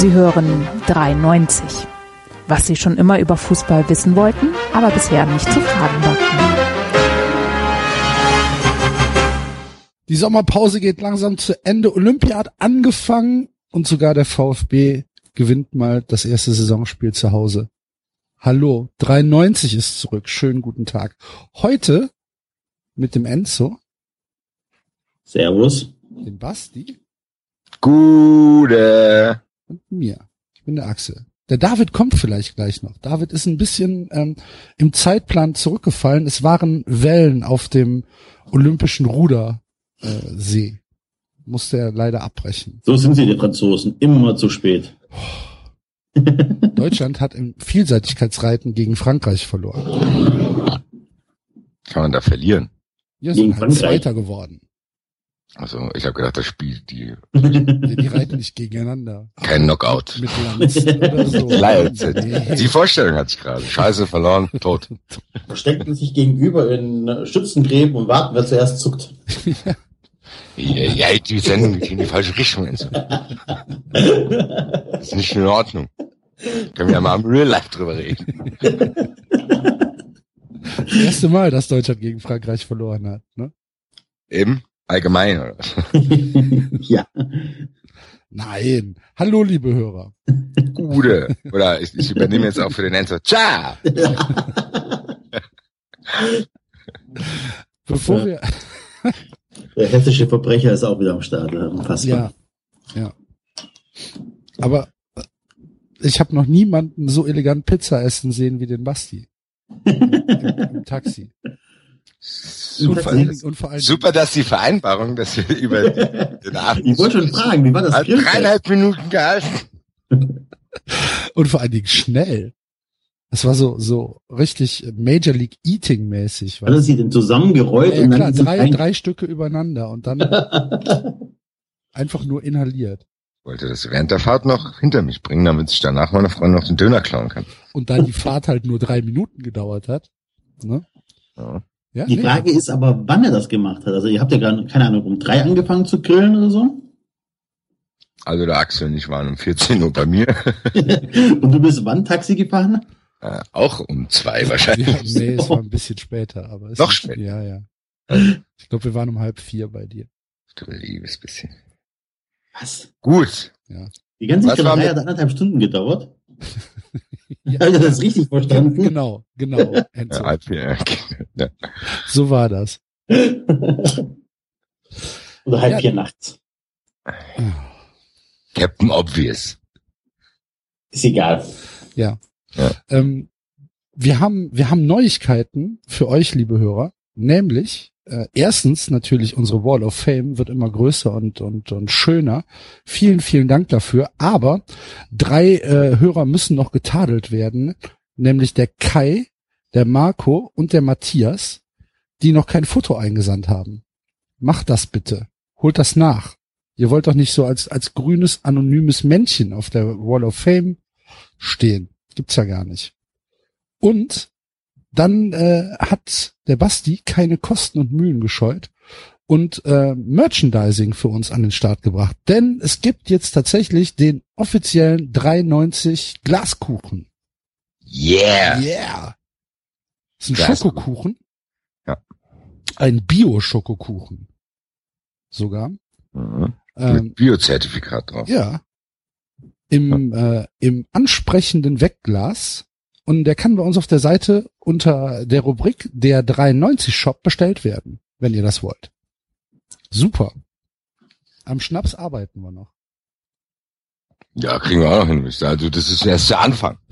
Sie hören 93. Was Sie schon immer über Fußball wissen wollten, aber bisher nicht zu fragen wagten. Die Sommerpause geht langsam zu Ende. Olympia hat angefangen und sogar der VfB gewinnt mal das erste Saisonspiel zu Hause. Hallo, 93 ist zurück. Schönen guten Tag. Heute mit dem Enzo. Servus. Dem Basti. Gute. Und mir. Ich bin der Axel. Der David kommt vielleicht gleich noch. David ist ein bisschen ähm, im Zeitplan zurückgefallen. Es waren Wellen auf dem olympischen Rudersee. Äh, See. Musste er leider abbrechen. So sind sie, die Franzosen. Immer zu spät. Deutschland hat im Vielseitigkeitsreiten gegen Frankreich verloren. Kann man da verlieren? Ja, Gegen sind halt? Zweiter geworden. Also ich habe gedacht, das Spiel die Die, die reiten nicht gegeneinander. kein Knockout. Mit Lanz oder so. Nee. Die Vorstellung hatte ich gerade. Scheiße, verloren, tot. Verstecken sich gegenüber in Schützengräben und warten, wer zuerst zuckt. Ja, ja, die Sendung geht in die falsche Richtung. Also. Das ist nicht in Ordnung. Können wir ja mal im Real Life drüber reden. Das erste Mal, dass Deutschland gegen Frankreich verloren hat. Ne? Eben? Allgemein, oder? ja. Nein. Hallo, liebe Hörer. Gute. Oder ich, ich übernehme jetzt auch für den Enzo. Ciao! Bevor wir, Der hessische Verbrecher ist auch wieder am Start. ja, Unfassbar. ja, ja. Aber äh, ich habe noch niemanden so elegant Pizza essen sehen wie den Basti. Im, im Taxi. Dingen, und vor Dingen, Super, dass die Vereinbarung, dass wir über den Abend Ich wollte schon fragen, wie war das hat dreieinhalb Minuten gehalten. und vor allen Dingen schnell. Das war so, so richtig Major League Eating mäßig. Hat er sie denn zusammengerollt Ja, und klar, drei, drei Stücke übereinander und dann einfach nur inhaliert. Ich wollte das während der Fahrt noch hinter mich bringen, damit ich danach meine Freundin noch den Döner klauen kann. Und da die Fahrt halt nur drei Minuten gedauert hat. Ne? Ja. Ja, Die nee. Frage ist aber, wann er das gemacht hat. Also ihr habt ja gerade, keine Ahnung, um drei angefangen zu grillen oder so. Also der Axel und ich waren um 14 Uhr bei mir. und du bist wann Taxi gefahren? Äh, auch um zwei Ja, wahrscheinlich. nee, es war ein bisschen später, aber es Noch ist- später? Ja, ja. Ich glaube, wir waren um halb vier bei dir. Du liebes bisschen. Was? Gut. Die ganze Was war Grillerei mit- hat anderthalb Stunden gedauert. Ja, ich das richtig verstanden? Genau, genau. Ja, Enzo. halb vier. Ja. So war das. Oder halb Ja. vier nachts. Captain Obvious. Ist egal. Ähm, wir haben, wir haben Neuigkeiten für euch, liebe Hörer, nämlich äh, erstens natürlich unsere Wall of Fame wird immer größer und und und schöner. Vielen, vielen Dank dafür. Aber drei äh, Hörer müssen noch getadelt werden, nämlich der Kai, der Marco und der Matthias, die noch kein Foto eingesandt haben. Macht das bitte. Holt das nach. Ihr wollt doch nicht so als als grünes anonymes Männchen auf der Wall of Fame stehen. Gibt's ja gar nicht. Und dann äh, hat der Basti keine Kosten und Mühen gescheut und äh, Merchandising für uns an den Start gebracht. Denn es gibt jetzt tatsächlich den offiziellen 3,90 Glaskuchen. Yeah. Yeah. Das ist ein Glaskuchen. Schokokuchen. Ja. Ein Bio-Schokokuchen. Sogar. Mhm. Ähm, Mit Biozertifikat drauf. Ja. Im, äh, im ansprechenden Wegglas. Und der kann bei uns auf der Seite unter der Rubrik der 93 Shop bestellt werden, wenn ihr das wollt. Super. Am Schnaps arbeiten wir noch. Ja, kriegen wir auch noch hin. Also das ist erst der Anfang.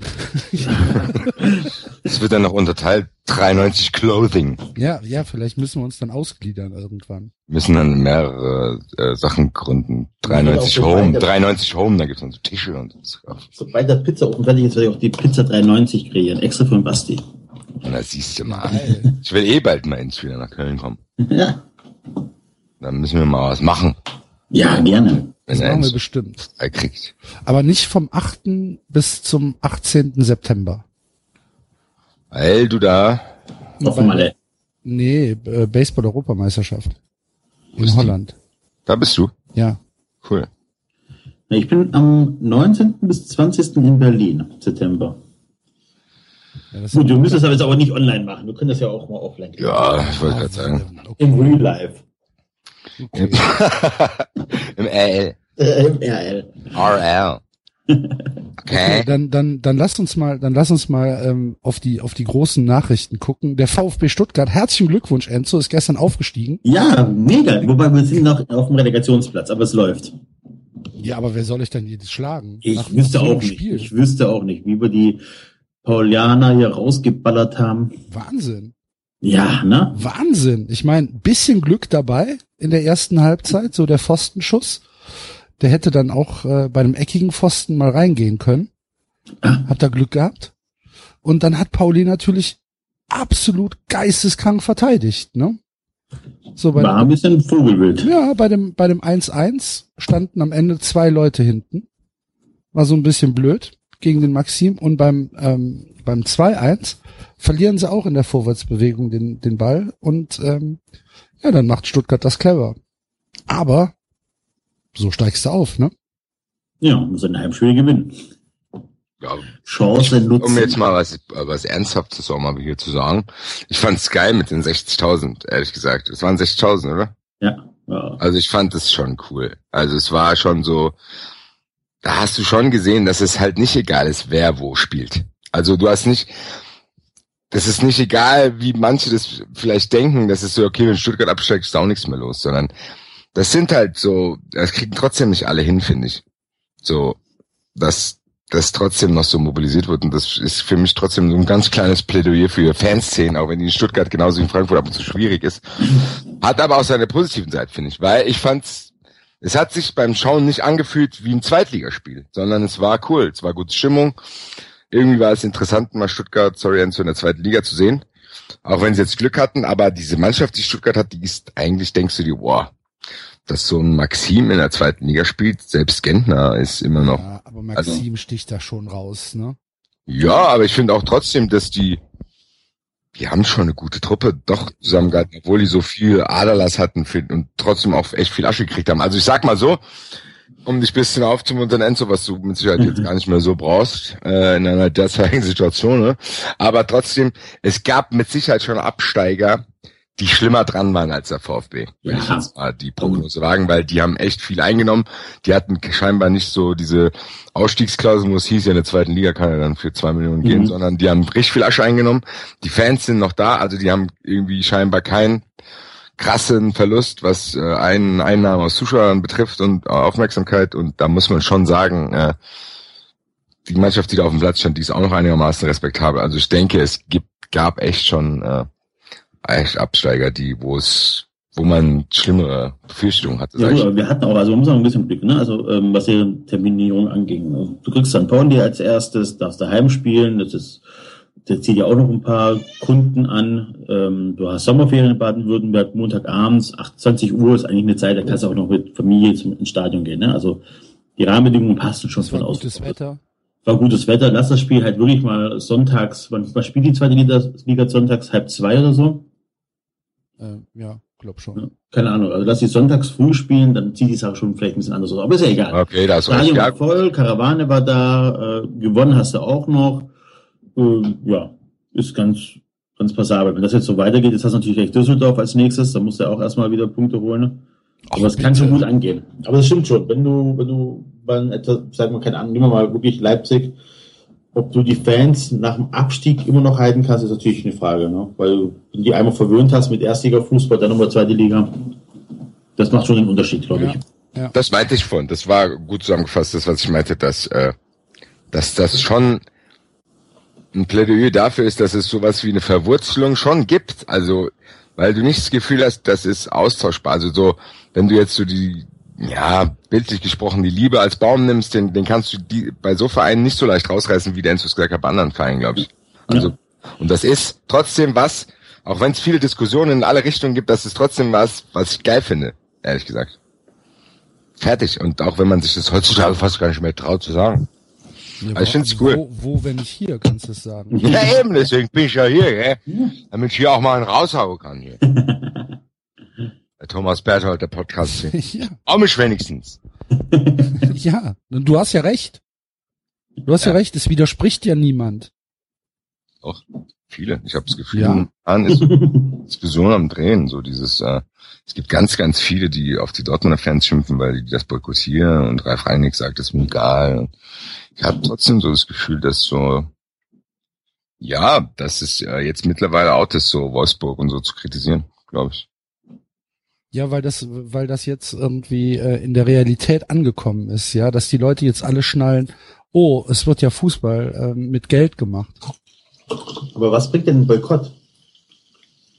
Es wird dann noch unterteilt. 93 Clothing. Ja, ja, vielleicht müssen wir uns dann ausgliedern irgendwann. Wir müssen dann mehrere äh, Sachen gründen. 93 Ja, auch so Home, weiter. 93 Home, da gibt's dann so Tische und so. Sobald der Pizzaofen fertig ist, werde ich auch die Pizza 390 kreieren. Extra für den Basti. Und da siehst du mal. Geil. Ich will eh bald mal ins wieder nach Köln kommen. Ja. Dann müssen wir mal was machen, Ja, gerne. Das er machen wir bestimmt. Ei kriegt. Aber nicht vom 8. bis zum 18. September. Weil du da, wir alle. Nee, äh, Baseball-Europameisterschaft. In? Holland. da bist du. Ja. Cool. Ich bin am 19. bis 20. in Berlin, September. Ja, das Gut, wir müssen das aber jetzt aber nicht online machen. Wir können das ja auch mal offline. Ja, ich wollte gerade sagen. Okay. Im Real Life. Im, Im RL. Äh, RL. RL. Okay, Okay. dann, dann, dann lasst uns mal, dann lass uns mal ähm, auf die auf die großen Nachrichten gucken. Der VfB Stuttgart, herzlichen Glückwunsch, Enzo, ist gestern aufgestiegen. Ja, mega. Wobei wir sind noch auf dem Relegationsplatz, aber es läuft. Ja, aber wer soll ich denn jedes schlagen? Ich Nach- wüsste auch nicht. Spiel. Ich wüsste auch nicht, wie wir die Paulianer hier rausgeballert haben. Wahnsinn. Ja, ne? Wahnsinn. Ich meine, bisschen Glück dabei in der ersten Halbzeit, so der Pfostenschuss. Der hätte dann auch äh, bei einem eckigen Pfosten mal reingehen können. Hat da Glück gehabt. Und dann hat Pauli natürlich absolut geisteskrank verteidigt, ne? So bei War ein bisschen Vogelwild. ja, bei dem bei dem 1-1 standen am Ende zwei Leute hinten. War so ein bisschen blöd gegen den Maxim und beim ähm, beim 2-1 verlieren sie auch in der Vorwärtsbewegung den den Ball und ähm, ja, dann macht Stuttgart das clever. Aber so steigst du auf, ne? Ja, muss ein Heimspiel gewinnen. Ja, Chance nutzen. um jetzt mal was, was Ernsthaftes auch mal hier zu sagen. Ich fand's geil mit den 60.000, ehrlich gesagt. Es waren 60.000, oder? Ja, ja. Also ich fand es schon cool. Also es war schon so, da hast du schon gesehen, dass es halt nicht egal ist, wer wo spielt. Also du hast nicht, das ist nicht egal, wie manche das vielleicht denken, das ist so, okay, wenn Stuttgart absteigt, ist auch nichts mehr los, sondern das sind halt so, das kriegen trotzdem nicht alle hin, finde ich. So, dass das trotzdem noch so mobilisiert wird und das ist für mich trotzdem so ein ganz kleines Plädoyer für Fanszenen, auch wenn die in Stuttgart genauso wie in Frankfurt ab und zu schwierig ist. Hat aber auch seine positiven Seite, finde ich, weil ich fand's, es hat sich beim Schauen nicht angefühlt wie ein Zweitligaspiel, sondern es war cool, es war gute Stimmung. Irgendwie war es interessant, mal Stuttgart, sorry, Enzo, in der zweiten Liga zu sehen. Auch wenn sie jetzt Glück hatten, aber diese Mannschaft, die Stuttgart hat, die ist eigentlich, denkst du dir, boah, dass so ein Maxim in der zweiten Liga spielt, selbst Gentner ist immer noch Ja, aber Maxim sticht da schon raus, ne? ja, aber ich finde auch trotzdem, dass die, die haben schon eine gute Truppe doch zusammengehalten, obwohl die so viel Aderlass hatten und trotzdem auch echt viel Asche gekriegt haben. Also ich sag mal so, um dich ein bisschen aufzumuntern, Enzo, was du mit Sicherheit jetzt gar nicht mehr so brauchst, äh, in einer derzeitigen Situation, ne? Aber trotzdem, es gab mit Sicherheit schon Absteiger, die schlimmer dran waren als der VfB. Ich Ja. jetzt mal die Prognose wagen, weil die haben echt viel eingenommen. Die hatten scheinbar nicht so diese Ausstiegsklausel, wo es hieß, ja in der zweiten Liga kann er dann für zwei Millionen gehen, Mhm. sondern die haben richtig viel Asche eingenommen. Die Fans sind noch da, also die haben irgendwie scheinbar keinen krassen Verlust, was äh, einen Einnahmen aus Zuschauern betrifft und Aufmerksamkeit. Und da muss man schon sagen, äh, die Mannschaft, die da auf dem Platz stand, die ist auch noch einigermaßen respektabel. Also ich denke, es gibt, gab echt schon äh, echt Absteiger, die, wo es, wo man schlimmere Befürchtungen hatte. Ja, gut, wir hatten auch, also man muss auch ein bisschen Blick, ne? Also ähm, was die Terminierung anging. Ne? Du kriegst St. Pauli als erstes, darfst daheim spielen, das ist, der zieht ja auch noch ein paar Kunden an. Ähm, du hast Sommerferien in Baden-Württemberg, Montagabends, 28 Uhr ist eigentlich eine Zeit, da kannst du auch noch mit Familie zum ins Stadion gehen. Ne? Also die Rahmenbedingungen passen schon war von aus. gutes Wetter. War gutes Wetter, lass das Spiel halt wirklich mal sonntags, wann, wann spielt die zweite Liga, Liga sonntags halb zwei oder so? Äh, ja, glaub schon. Ja, keine Ahnung, also lass die sonntags früh spielen, dann zieht die Sache schon vielleicht ein bisschen anders aus. Aber ist ja egal. Okay, da hast du recht. Stadion Ja, war voll, Karawane war da, äh, gewonnen hast du auch noch. Ähm, ja, ist ganz, ganz passabel. Wenn das jetzt so weitergeht, jetzt hast du natürlich gleich Düsseldorf als nächstes, da musst du auch erstmal wieder Punkte holen. Ne? Aber es kann schon gut angehen. Aber das stimmt schon. Wenn du, wenn du bei etwas, sag mal, keine Ahnung, nehmen wir mal wirklich Leipzig, ob du die Fans nach dem Abstieg immer noch halten kannst, ist natürlich eine Frage, ne? Weil wenn du die einmal verwöhnt hast mit Erstliga-Fußball, dann nochmal zweite Liga, das macht schon den Unterschied, glaube Ja. ich. Das meinte ich vorhin. Das war gut zusammengefasst, das, was ich meinte, dass, äh, dass das schon ein Plädoyer dafür ist, dass es sowas wie eine Verwurzelung schon gibt. Also, weil du nicht das Gefühl hast, das ist austauschbar. Also so, wenn du jetzt so die, ja, bildlich gesprochen, die Liebe als Baum nimmst, den, den kannst du die, bei so Vereinen nicht so leicht rausreißen, wie der Enzo gesagt hat, bei anderen Vereinen, glaube ich. Also, und das ist trotzdem was, auch wenn es viele Diskussionen in alle Richtungen gibt, das ist trotzdem was, was ich geil finde, ehrlich gesagt. Fertig. Und auch wenn man sich das heutzutage fast gar nicht mehr traut zu sagen. Ja, Also ich find's wo, cool. Wo, wo, wenn nicht hier, kannst du es sagen. Ja, eben, deswegen bin ich ja hier, gell? Damit ich hier auch mal einen raushauen kann hier. Der Thomas Berthold, der Podcast ja. Auch mich wenigstens. ja, du hast ja recht. Du hast ja. ja recht, es widerspricht ja niemand. Doch, viele. Ich habe das Gefühl, ja. an ist Diskussion am Drehen. So dieses, äh, es gibt ganz, ganz viele, die auf die Dortmunder Fans schimpfen, weil die das boykottieren und Ralf Reinig sagt, das ist mir egal. Ich habe trotzdem so das Gefühl, dass so, ja, das ist äh, jetzt mittlerweile out ist, so Wolfsburg und so zu kritisieren, glaube ich. Ja, weil das, weil das jetzt irgendwie äh, in der Realität angekommen ist, ja, dass die Leute jetzt alle schnallen, oh, es wird ja Fußball äh, mit Geld gemacht. Aber was bringt denn ein Boykott?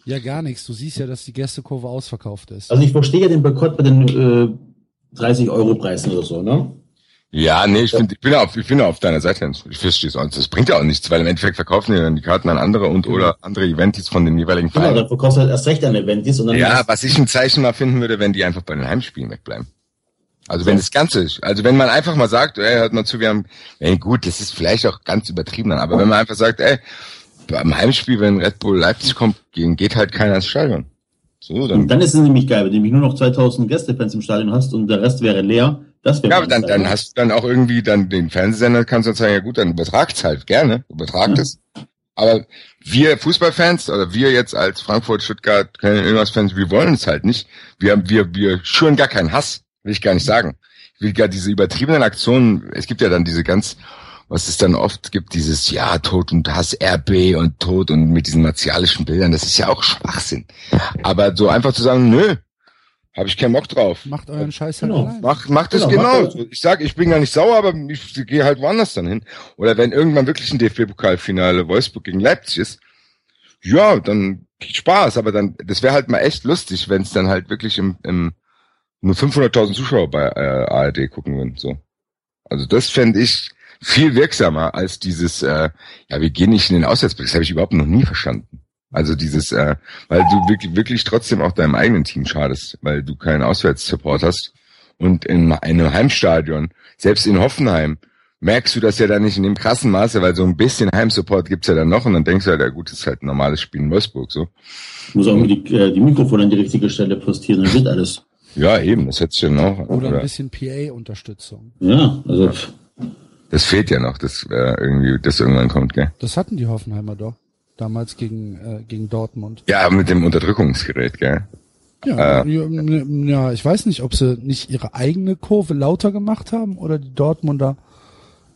Ja, gar nichts. Du siehst ja, dass die Gästekurve ausverkauft ist. Also ich verstehe ja den Boykott bei den äh, 30 Euro Preisen oder so, ne? Ja, nee, ich, find, ich bin auf, ich bin auf deiner Seite. Ich verstehe es. Das bringt ja auch nichts, weil im Endeffekt verkaufen die dann die Karten an andere und genau. oder andere Eventis von den jeweiligen Vereinen. Genau, dann verkaufst du halt erst recht an Eventis und dann. Ja, was ich ein Zeichen mal finden würde, wenn die einfach bei den Heimspielen wegbleiben. Also wenn das Ganze ist, also wenn man einfach mal sagt, ey, hört mal zu, wir haben, ey, gut, das ist vielleicht auch ganz übertrieben, aber wenn man einfach sagt, ey, beim Heimspiel, wenn Red Bull Leipzig kommt, geht halt keiner ins Stadion. So, dann, und dann ist es nämlich geil, wenn du nämlich nur noch 2000 Gästefans im Stadion hast und der Rest wäre leer. Das ja, aber dann, dann hast du dann auch irgendwie dann den Fernsehsender, kannst du sagen, ja gut, dann übertragt's halt gerne, übertragt ja. es. Aber wir Fußballfans oder wir jetzt als Frankfurt, Stuttgart, irgendwas-Fans, wir wollen es halt nicht. Wir, wir, wir schüren gar keinen Hass. Will ich gar nicht sagen. Ich will gar diese übertriebenen Aktionen, es gibt ja dann diese ganz, was es dann oft gibt, dieses Ja, Tod und Hass, RB und Tod und mit diesen martialischen Bildern, das ist ja auch Schwachsinn. Aber so einfach zu sagen, nö, habe ich keinen Bock drauf. Macht euren Scheiß halt genau. allein. Mach, macht es genau. genau. Ich sag, ich bin gar nicht sauer, aber ich gehe halt woanders dann hin. Oder wenn irgendwann wirklich ein DFB-Pokalfinale Wolfsburg gegen Leipzig ist, ja, dann Spaß, aber dann, das wäre halt mal echt lustig, wenn es dann halt wirklich im, im nur 500.000 Zuschauer bei äh, ARD gucken würden. So. Also das fände ich viel wirksamer als dieses, äh, ja, wir gehen nicht in den Auswärtsblick. Das habe ich überhaupt noch nie verstanden. Also dieses, äh, weil du wirklich, wirklich trotzdem auch deinem eigenen Team schadest, weil du keinen Auswärtssupport hast. Und in einem Heimstadion, selbst in Hoffenheim, merkst du das ja dann nicht in dem krassen Maße, weil so ein bisschen Heimsupport gibt's ja dann noch und dann denkst du halt, ja gut, das ist halt ein normales Spiel in Wolfsburg so. Muss auch die, äh, die Mikrofone an die richtige Stelle postieren, dann wird alles. Ja, eben, das hättest du ja noch. Oder, oder ein bisschen PA-Unterstützung. Ja, also. Das fehlt ja noch, dass äh, irgendwie das irgendwann kommt, gell? Das hatten die Hoffenheimer doch. Damals gegen, äh, gegen Dortmund. Ja, mit dem Unterdrückungsgerät, gell? Ja, äh, ja, ich weiß nicht, ob sie nicht ihre eigene Kurve lauter gemacht haben oder die Dortmunder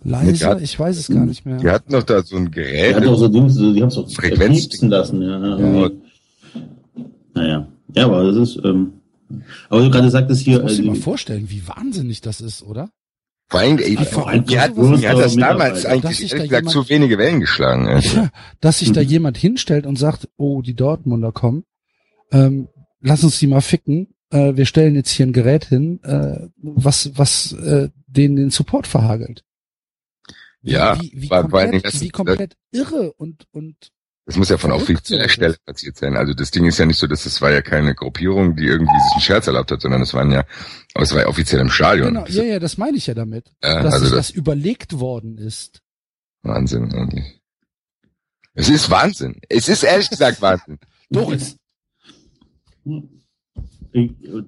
leiser. Hat, ich weiß es gar nicht mehr. Die hatten doch da so ein Gerät. Die hatten so die haben es doch Frequenz lassen, ja. ja. Naja. Ja, aber das ist, ähm, aber du gerade sagtest hier. Ich muss dir äh, mal vorstellen, wie wahnsinnig das ist, oder? Vor allem, ey, vor allem mir hat, mir hat das damals eigentlich ehrlich gesagt zu wenige Wellen geschlagen. Also. Ja, dass sich da mhm. jemand hinstellt und sagt, oh, die Dortmunder kommen, ähm, lass uns die mal ficken. Äh, wir stellen jetzt hier ein Gerät hin, äh, was was äh, denen den Support verhagelt. Ja, wie, wie, komplett, wie komplett irre und und das muss ja von offizieller Stelle passiert sein. Also das Ding ist ja nicht so, dass es das war ja keine Gruppierung, die irgendwie sich einen Scherz erlaubt hat, sondern es waren ja, aber es war ja offiziell im Stadion. Genau, ja, ja, das meine ich ja damit. Ja, dass also das, das überlegt worden ist. Wahnsinn eigentlich. Es ist Wahnsinn. Es ist ehrlich gesagt Wahnsinn. Doris.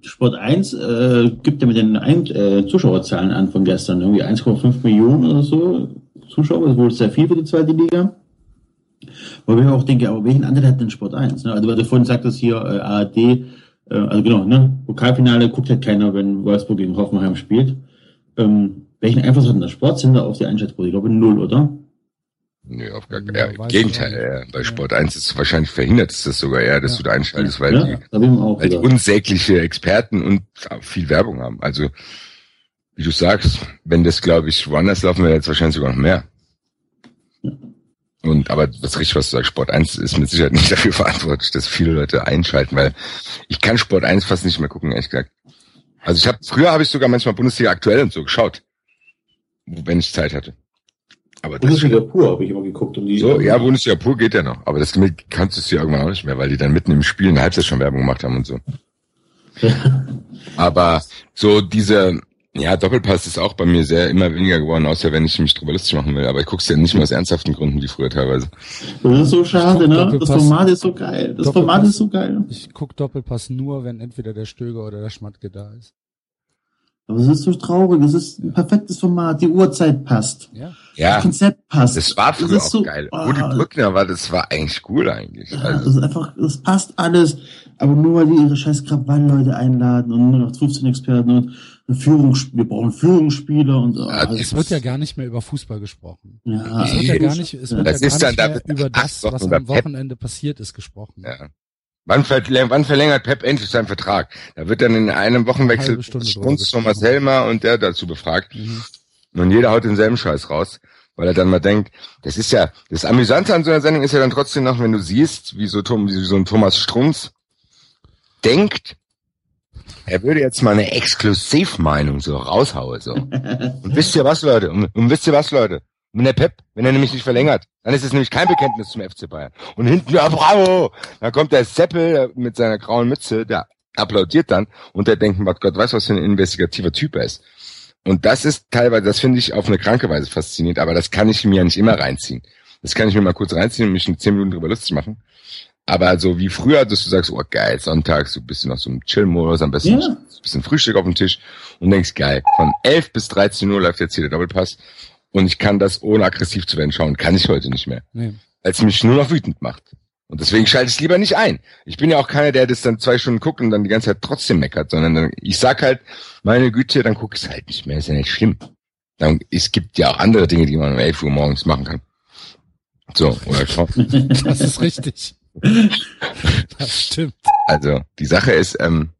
Sport 1 äh, gibt ja mit den Ein äh, Zuschauerzahlen an von gestern. Irgendwie 1,5 Millionen oder so Zuschauer. Das ist wohl sehr viel für die zweite Liga. Weil ich auch denke, aber welchen Anteil hat denn Sport 1? Ne? Also, weil du vorhin sagtest hier, äh, ARD, äh, also genau, ne, Pokalfinale guckt halt keiner, wenn Wolfsburg gegen Hoffenheim spielt. Ähm, welchen Einfluss hat denn der Sportsender auf die Einschätzquote? Ich glaube null, oder? Nö, auf gar keinen ja, Im Gegenteil, ja, bei Sport 1 ist es wahrscheinlich verhindert ist das sogar eher, dass ja. du da einschaltest, weil, ja, die, weil die unsägliche Experten und viel Werbung haben. Also, wie du sagst, wenn das, glaube ich, woanders laufen wäre, jetzt wahrscheinlich sogar noch mehr. Und aber das richtig, was du sagst, Sport 1 ist mit Sicherheit nicht dafür verantwortlich, dass viele Leute einschalten, weil ich kann Sport 1 fast nicht mehr gucken, ehrlich gesagt. Also ich habe früher habe ich sogar manchmal Bundesliga aktuell und so geschaut, wenn ich Zeit hatte. Aber Bundesliga pur habe ich immer geguckt. Um die so, ja, Bundesliga pur geht ja noch. Aber das kannst du ja irgendwann auch nicht mehr, weil die dann mitten im Spiel eine Halbzeit schon Werbung gemacht haben und so. aber so diese, ja, Doppelpass ist auch bei mir sehr immer weniger geworden, außer wenn ich mich drüber lustig machen will. Aber ich guck's ja nicht mehr aus ernsthaften Gründen wie früher teilweise. Das ist so schade, ne? Das Format ist so geil. Das Format ist so geil. Ich guck Doppelpass nur, wenn entweder der Stöger oder der Schmatke da ist. Aber es ist so traurig. Es ist ein perfektes Format. Die Uhrzeit passt. Ja. Ja, Das Konzept passt. das war Es früher ist auch so- geil. ah, Rudi Brückner war, das war eigentlich cool eigentlich. Ja, Also, das ist einfach, das passt alles. Aber nur weil die ihre scheiß Krawall-Leute einladen und nur noch 15 Experten und Führungs wir brauchen Führungsspieler und oh, Ja, das Es wird ja gar nicht mehr über Fußball gesprochen. ja, Es wird ja gar nicht, es wird Das ja ist gar dann nicht da- mehr über das, was am Pep. Wochenende passiert ist, gesprochen. ja. Wann, verlängert, wann verlängert Pep endlich seinen Vertrag? Da wird dann in einem Wochenwechsel Strunz. Thomas Helmer und der dazu befragt. Mhm. Und jeder haut denselben Scheiß raus, weil er dann mal denkt, das ist ja, das Amüsante an so einer Sendung ist ja dann trotzdem noch, wenn du siehst, wie so, Tom- wie so ein Thomas Strunz denkt, er würde jetzt mal eine Exklusivmeinung so raushauen, so. Und wisst ihr was, Leute? Und, und wisst ihr was, Leute? Wenn der Pep, wenn er nämlich nicht verlängert, dann ist es nämlich kein Bekenntnis zum FC Bayern. Und hinten, ja, bravo! Dann kommt der Seppel mit seiner grauen Mütze, der applaudiert dann und der denkt, Gott, Gott weiß, was für ein investigativer Typ er ist. Und das ist teilweise, das finde ich auf eine kranke Weise faszinierend, aber das kann ich mir ja nicht immer reinziehen. Das kann ich mir mal kurz reinziehen und mich in zehn Minuten drüber lustig machen. Aber so wie früher, dass du sagst, oh geil, sonntags, du bist noch so im Chill-Modus, am besten Ja. ein bisschen Frühstück auf dem Tisch und denkst, geil, von 11 bis 13 Uhr läuft jetzt hier der Doppelpass und ich kann das ohne aggressiv zu werden schauen. Kann ich heute nicht mehr. Nee. Als mich nur noch wütend macht. Und deswegen schalte ich lieber nicht ein. Ich bin ja auch keiner, der das dann zwei Stunden guckt und dann die ganze Zeit trotzdem meckert, sondern dann, ich sag halt, meine Güte, dann guck ich es halt nicht mehr, ist ja nicht schlimm. Dann, es gibt ja auch andere Dinge, die man um 11 Uhr morgens machen kann. So, oder schau. Das ist richtig. Das stimmt. Also, die Sache ist, ähm,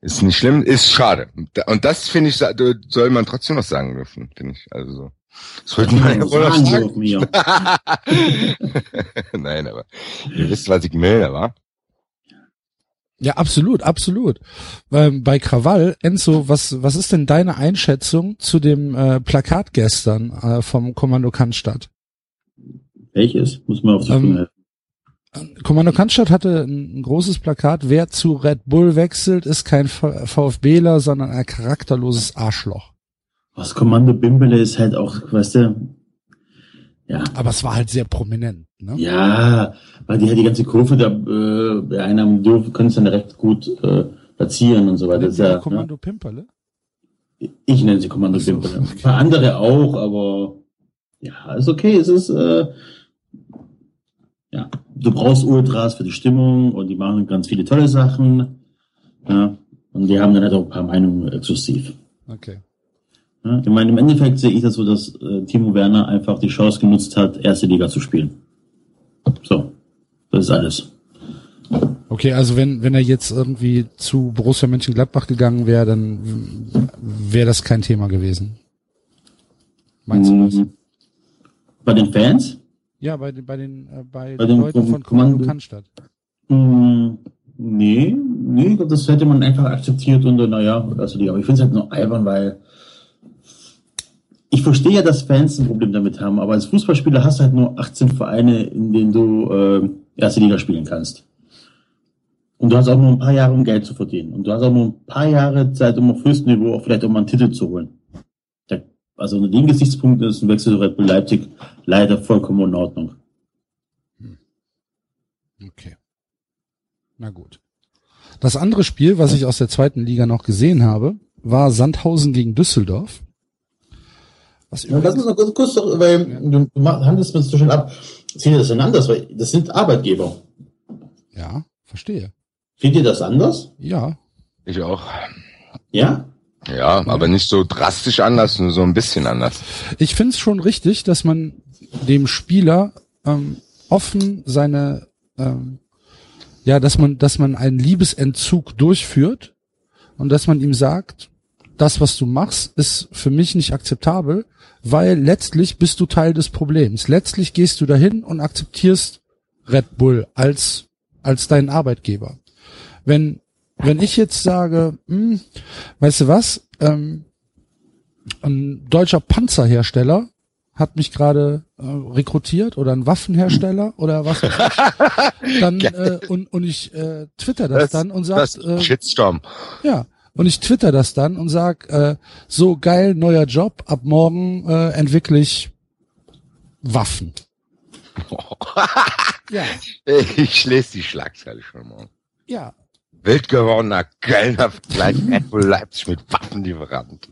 ist nicht schlimm, ist schade. Und das finde ich, soll man trotzdem noch sagen dürfen, finde ich. Also so. Sollte man ja. Nein, aber ihr wisst, was ich meine, wa? Ja, absolut, absolut. Ähm, bei Krawall, Enzo, was, was ist denn deine Einschätzung zu dem äh, Plakat gestern äh, vom Kommando Cannstatt? Welches? Muss man auf die Ähm, Sprünge helfen. Kommando Cannstatt hatte ein, großes Plakat, wer zu Red Bull wechselt, ist kein VfBler, sondern ein charakterloses Arschloch. Was Kommando Bimbele ist halt auch, weißt du, ja, Aber es war halt sehr prominent, ne? ja, weil die halt die ganze Kurve da äh, beeinnahmen dürfen, können es dann recht gut äh, platzieren und so weiter. Das Ja, ne? Kommando Pimperle? Ich nenne sie Kommando so, Bimbele. okay. Ein paar andere auch, aber ja, ist okay. Es ist, äh, ja, du brauchst Ultras für die Stimmung und die machen ganz viele tolle Sachen. Ja, und die haben dann halt auch ein paar Meinungen exklusiv. Okay. Ja, ich meine, im Endeffekt sehe ich das so, dass äh, Timo Werner einfach die Chance genutzt hat, erste Liga zu spielen. So, das ist alles. Okay, also wenn, wenn er jetzt irgendwie zu Borussia Mönchengladbach gegangen wäre, dann wäre das kein Thema gewesen. Meinst du das? Mhm. Bei den Fans? Ja, bei, den- bei den, äh, bei, Bei den Leuten von Kommando Cannstatt. Mm, Nee, nee, das hätte man einfach akzeptiert und äh, naja, also die, aber ich finde es halt nur albern, weil ich verstehe ja, dass Fans ein Problem damit haben, aber als Fußballspieler hast du halt nur 18 Vereine, in denen du äh, erste Liga spielen kannst. Und du hast auch nur ein paar Jahre, um Geld zu verdienen. Und du hast auch nur ein paar Jahre Zeit, um auf höchstem Niveau auch vielleicht auch mal einen Titel zu holen. Also unter dem Gesichtspunkt ist ein Wechsel zu Red Bull Leipzig leider vollkommen in Ordnung. Okay. Na gut. Das andere Spiel, was ich aus der zweiten Liga noch gesehen habe, war Sandhausen gegen Düsseldorf. Was Ja, lass uns noch kurz, kurz doch, weil Ja. du handelst mir so schön ab. Seht ihr das denn anders? Weil das sind Arbeitgeber. ja, verstehe. Seht ihr das anders? Ja, Ich auch. Ja? Ja, aber nicht so drastisch anders, nur so ein bisschen anders. ich finde es schon richtig, dass man dem Spieler ähm, offen seine, ähm, ja, dass man, dass man einen Liebesentzug durchführt und dass man ihm sagt, das, was du machst, ist für mich nicht akzeptabel, weil letztlich bist du Teil des Problems. Letztlich gehst du dahin und akzeptierst Red Bull als als deinen Arbeitgeber. Wenn wenn ich jetzt sage, hm, weißt du was, ähm, ein deutscher Panzerhersteller hat mich gerade äh, rekrutiert oder ein Waffenhersteller oder was weiß ich. Dann äh, und, und ich äh, twitter das, Das- dann und sag äh, Shitstorm. ja und ich twitter das dann und sag äh, so geil neuer Job ab morgen äh, entwickle ich Waffen. Ja, Ich lese die Schlagzeile schon mal. ja. Wild gewordener Kölner gleich Red Bull Leipzig mit Waffenlieferant.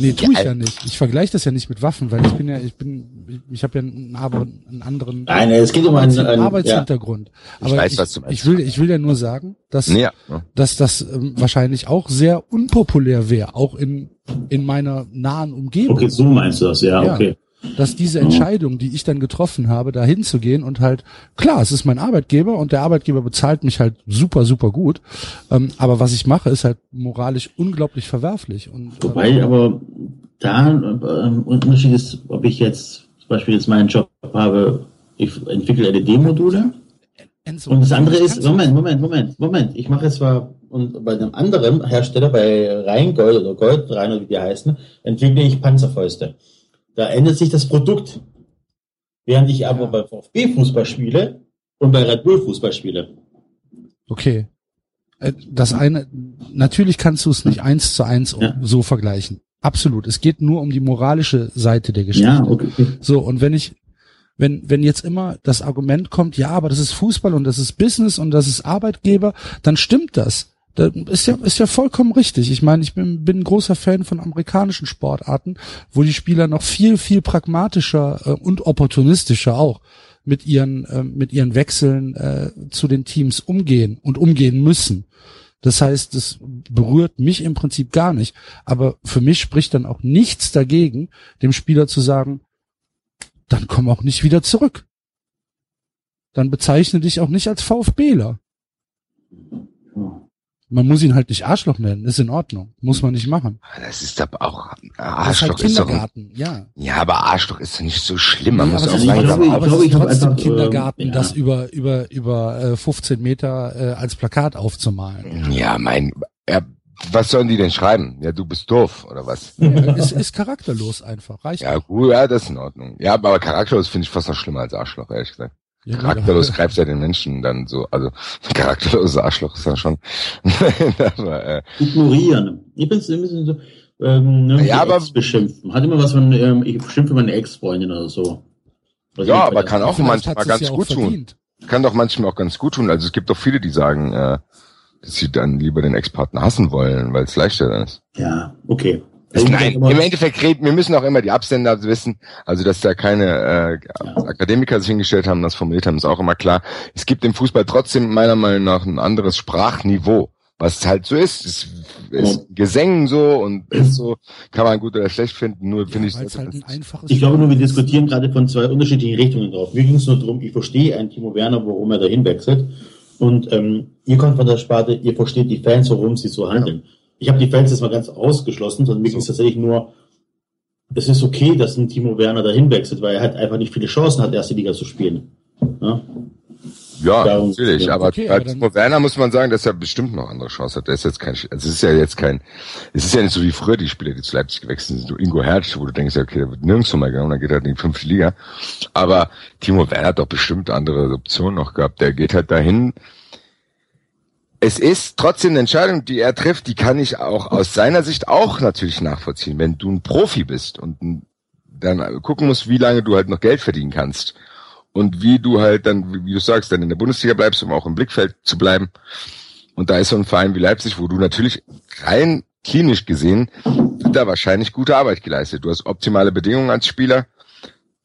Nee, tue ich ja nicht. Ich vergleiche das ja nicht mit Waffen, weil ich bin ja, ich bin, ich, ich habe ja einen, einen anderen Nein, es geht um einen, einen Arbeitshintergrund. Ja. Aber ich, weiß, was du meinst. ich will, ich will ja nur sagen, dass, ja. dass das ähm, wahrscheinlich auch sehr unpopulär wäre, auch in in meiner nahen Umgebung. Okay, so meinst du das, ja, ja. okay dass diese Entscheidung, die ich dann getroffen habe, da hinzugehen und halt, klar, es ist mein Arbeitgeber und der Arbeitgeber bezahlt mich halt super, super gut. Ähm, aber was ich mache, ist halt moralisch unglaublich verwerflich. Und, äh, Wobei äh, aber da ähm, Unterschied ist, ob ich jetzt zum Beispiel jetzt meinen Job habe, ich entwickle LED-Module. Und das andere ist, Moment, Moment, Moment, Moment, ich mache es zwar und bei einem anderen Hersteller, bei Rheingold oder Gold, Rhein oder wie die heißen, entwickle ich Panzerfäuste. Da ändert sich das Produkt. Während ich aber bei VfB Fußball spiele und bei Red Bull Fußball spiele. Okay. Äh, das eine, natürlich kannst du es nicht eins zu eins ja. so vergleichen. Absolut. Es geht nur um die moralische Seite der Geschichte. Ja, okay. So, und wenn ich, wenn, wenn jetzt immer das Argument kommt, ja, aber das ist Fußball und das ist Business und das ist Arbeitgeber, dann stimmt das. Das ist ja, ist ja vollkommen richtig. Ich meine, ich bin, bin ein großer Fan von amerikanischen Sportarten, wo die Spieler noch viel, viel pragmatischer äh, und opportunistischer auch mit ihren, äh, mit ihren Wechseln äh, zu den Teams umgehen und umgehen müssen. Das heißt, es berührt mich im Prinzip gar nicht. Aber für mich spricht dann auch nichts dagegen, dem Spieler zu sagen, dann komm auch nicht wieder zurück. Dann bezeichne dich auch nicht als VfBler. Man muss ihn halt nicht Arschloch nennen, ist in Ordnung. Muss man nicht machen. Das ist aber auch, Arschloch das ist, halt Kindergarten, ist doch, ja. Ja, aber Arschloch ist nicht so schlimm. Man nee, muss auch sagen, aber, aber, aber es ist trotzdem einfach, Kindergarten, äh, das über, über, über äh, 15 Meter äh, als Plakat aufzumalen. Ja, mein, ja, was sollen die denn schreiben? Ja, du bist doof, oder was? Ja, ist, ist charakterlos einfach, reicht Ja, gut, ja, das ist in Ordnung. Ja, aber charakterlos finde ich fast noch schlimmer als Arschloch, ehrlich gesagt. Ja, charakterlos greift ja den Menschen dann so, also charakterloses Arschloch ist dann schon. aber, äh, Ignorieren. Ich bin ein bisschen so, ähm, ne, ja, aber Ex beschimpfen. Hat immer was von, ähm, ich beschimpfe meine Ex-Freundin oder so. Also ja, aber kann auch manchmal ganz ja gut tun. Kann doch manchmal auch ganz gut tun. Also es gibt doch viele, die sagen, äh, dass sie dann lieber den Ex-Partner hassen wollen, weil es leichter ist. Ja, okay. Nein, im Endeffekt reden, wir müssen auch immer die Absender wissen, also dass da keine äh, ja. Akademiker sich hingestellt haben, das formuliert haben, ist auch immer klar. Es gibt im Fußball trotzdem meiner Meinung nach ein anderes Sprachniveau, was halt so ist. Es ist ja. Gesängen so und ist so, kann man gut oder schlecht finden, nur ja, finde ich halt Ich glaube nur, wir diskutieren gerade von zwei unterschiedlichen Richtungen drauf. Mir ging es nur darum, ich verstehe einen Timo Werner, warum er dahin wechselt. Und ähm, ihr kommt von der Sparte, ihr versteht die Fans, warum sie so handeln. Ja. Ich habe die Fans jetzt mal ganz ausgeschlossen, sondern mir so. ging es tatsächlich nur, es ist okay, dass ein Timo Werner dahin wechselt, weil er halt einfach nicht viele Chancen hat, erste Liga zu spielen. Ja, ja Darum, natürlich, ja. aber okay, bei Timo Werner muss man sagen, dass er bestimmt noch andere Chancen hat. Der ist jetzt kein, also es ist ja jetzt kein, es ist ja nicht so wie früher die Spieler, die zu Leipzig gewechselt sind, so Ingo Hertz, wo du denkst, okay, der wird nirgendwo mal gegangen, dann geht er halt in die fünfte Liga. Aber Timo Werner hat doch bestimmt andere Optionen noch gehabt. Der geht halt dahin, es ist trotzdem eine Entscheidung, die er trifft, die kann ich auch aus seiner Sicht auch natürlich nachvollziehen. Wenn du ein Profi bist und dann gucken musst, wie lange du halt noch Geld verdienen kannst und wie du halt dann, wie du sagst, dann in der Bundesliga bleibst, um auch im Blickfeld zu bleiben. Und da ist so ein Verein wie Leipzig, wo du natürlich rein klinisch gesehen, da wahrscheinlich gute Arbeit geleistet. Du hast optimale Bedingungen als Spieler.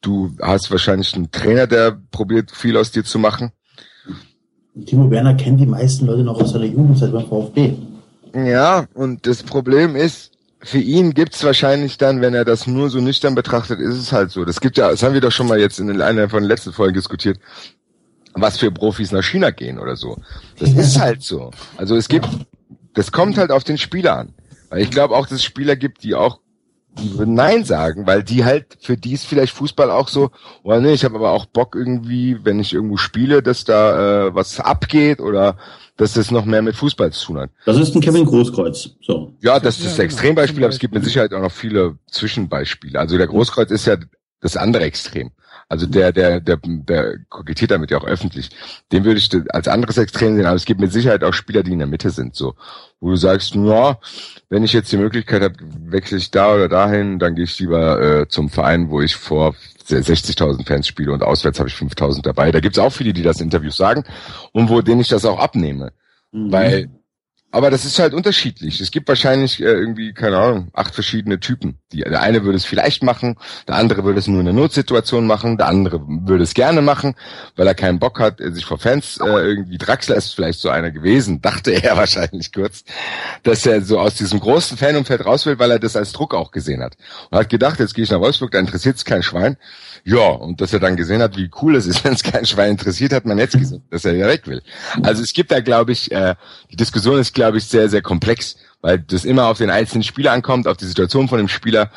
Du hast wahrscheinlich einen Trainer, der probiert, viel aus dir zu machen. Timo Werner kennt die meisten Leute noch aus seiner Jugendzeit beim VfB. Ja, und das Problem ist, für ihn gibt's wahrscheinlich dann, wenn er das nur so nüchtern betrachtet, ist es halt so. Das gibt ja, das haben wir doch schon mal jetzt in einer von den letzten Folgen diskutiert, was für Profis nach China gehen oder so. Das ist halt so. Also es gibt, das kommt halt auf den Spieler an. Weil ich glaube auch, dass es Spieler gibt, die auch die würden Nein sagen, weil die halt, für die ist vielleicht Fußball auch so, oder nee, ich habe aber auch Bock irgendwie, wenn ich irgendwo spiele, dass da äh, was abgeht oder dass das noch mehr mit Fußball zu tun hat. Das ist ein Kevin Großkreuz. So. Ja, das ist das ja, Extrembeispiel, genau. aber es gibt mit Sicherheit auch noch viele Zwischenbeispiele. Also der Großkreuz ist ja das andere Extrem. Also der, der, der, der kokettiert damit ja auch öffentlich. Den würde ich als anderes Extrem sehen, aber es gibt mit Sicherheit auch Spieler, die in der Mitte sind, so. Wo du sagst, ja, wenn ich jetzt die Möglichkeit habe, wechsle ich da oder dahin, dann gehe ich lieber äh, zum Verein, wo ich vor 60.000 Fans spiele und auswärts habe ich 5.000 dabei. Da gibt's auch viele, die das in Interviews sagen und wo denen ich das auch abnehme. Mhm. Weil aber das ist halt unterschiedlich. Es gibt wahrscheinlich äh, irgendwie, keine Ahnung, acht verschiedene Typen. Die, der eine würde es vielleicht machen, der andere würde es nur in einer Notsituation machen, der andere würde es gerne machen, weil er keinen Bock hat, sich vor Fans äh, irgendwie, Draxler ist vielleicht so einer gewesen, dachte er wahrscheinlich kurz, dass er so aus diesem großen Fanumfeld raus will, weil er das als Druck auch gesehen hat. Und hat gedacht, jetzt gehe ich nach Wolfsburg, da interessiert es kein Schwein. Ja, und dass er dann gesehen hat, wie cool es ist, wenn es kein Schwein interessiert, hat man jetzt gesehen, dass er wieder weg will. Also es gibt da, glaube ich, äh, die Diskussion ist, glaube ich, sehr, sehr komplex, weil das immer auf den einzelnen Spieler ankommt, auf die Situation von dem Spieler,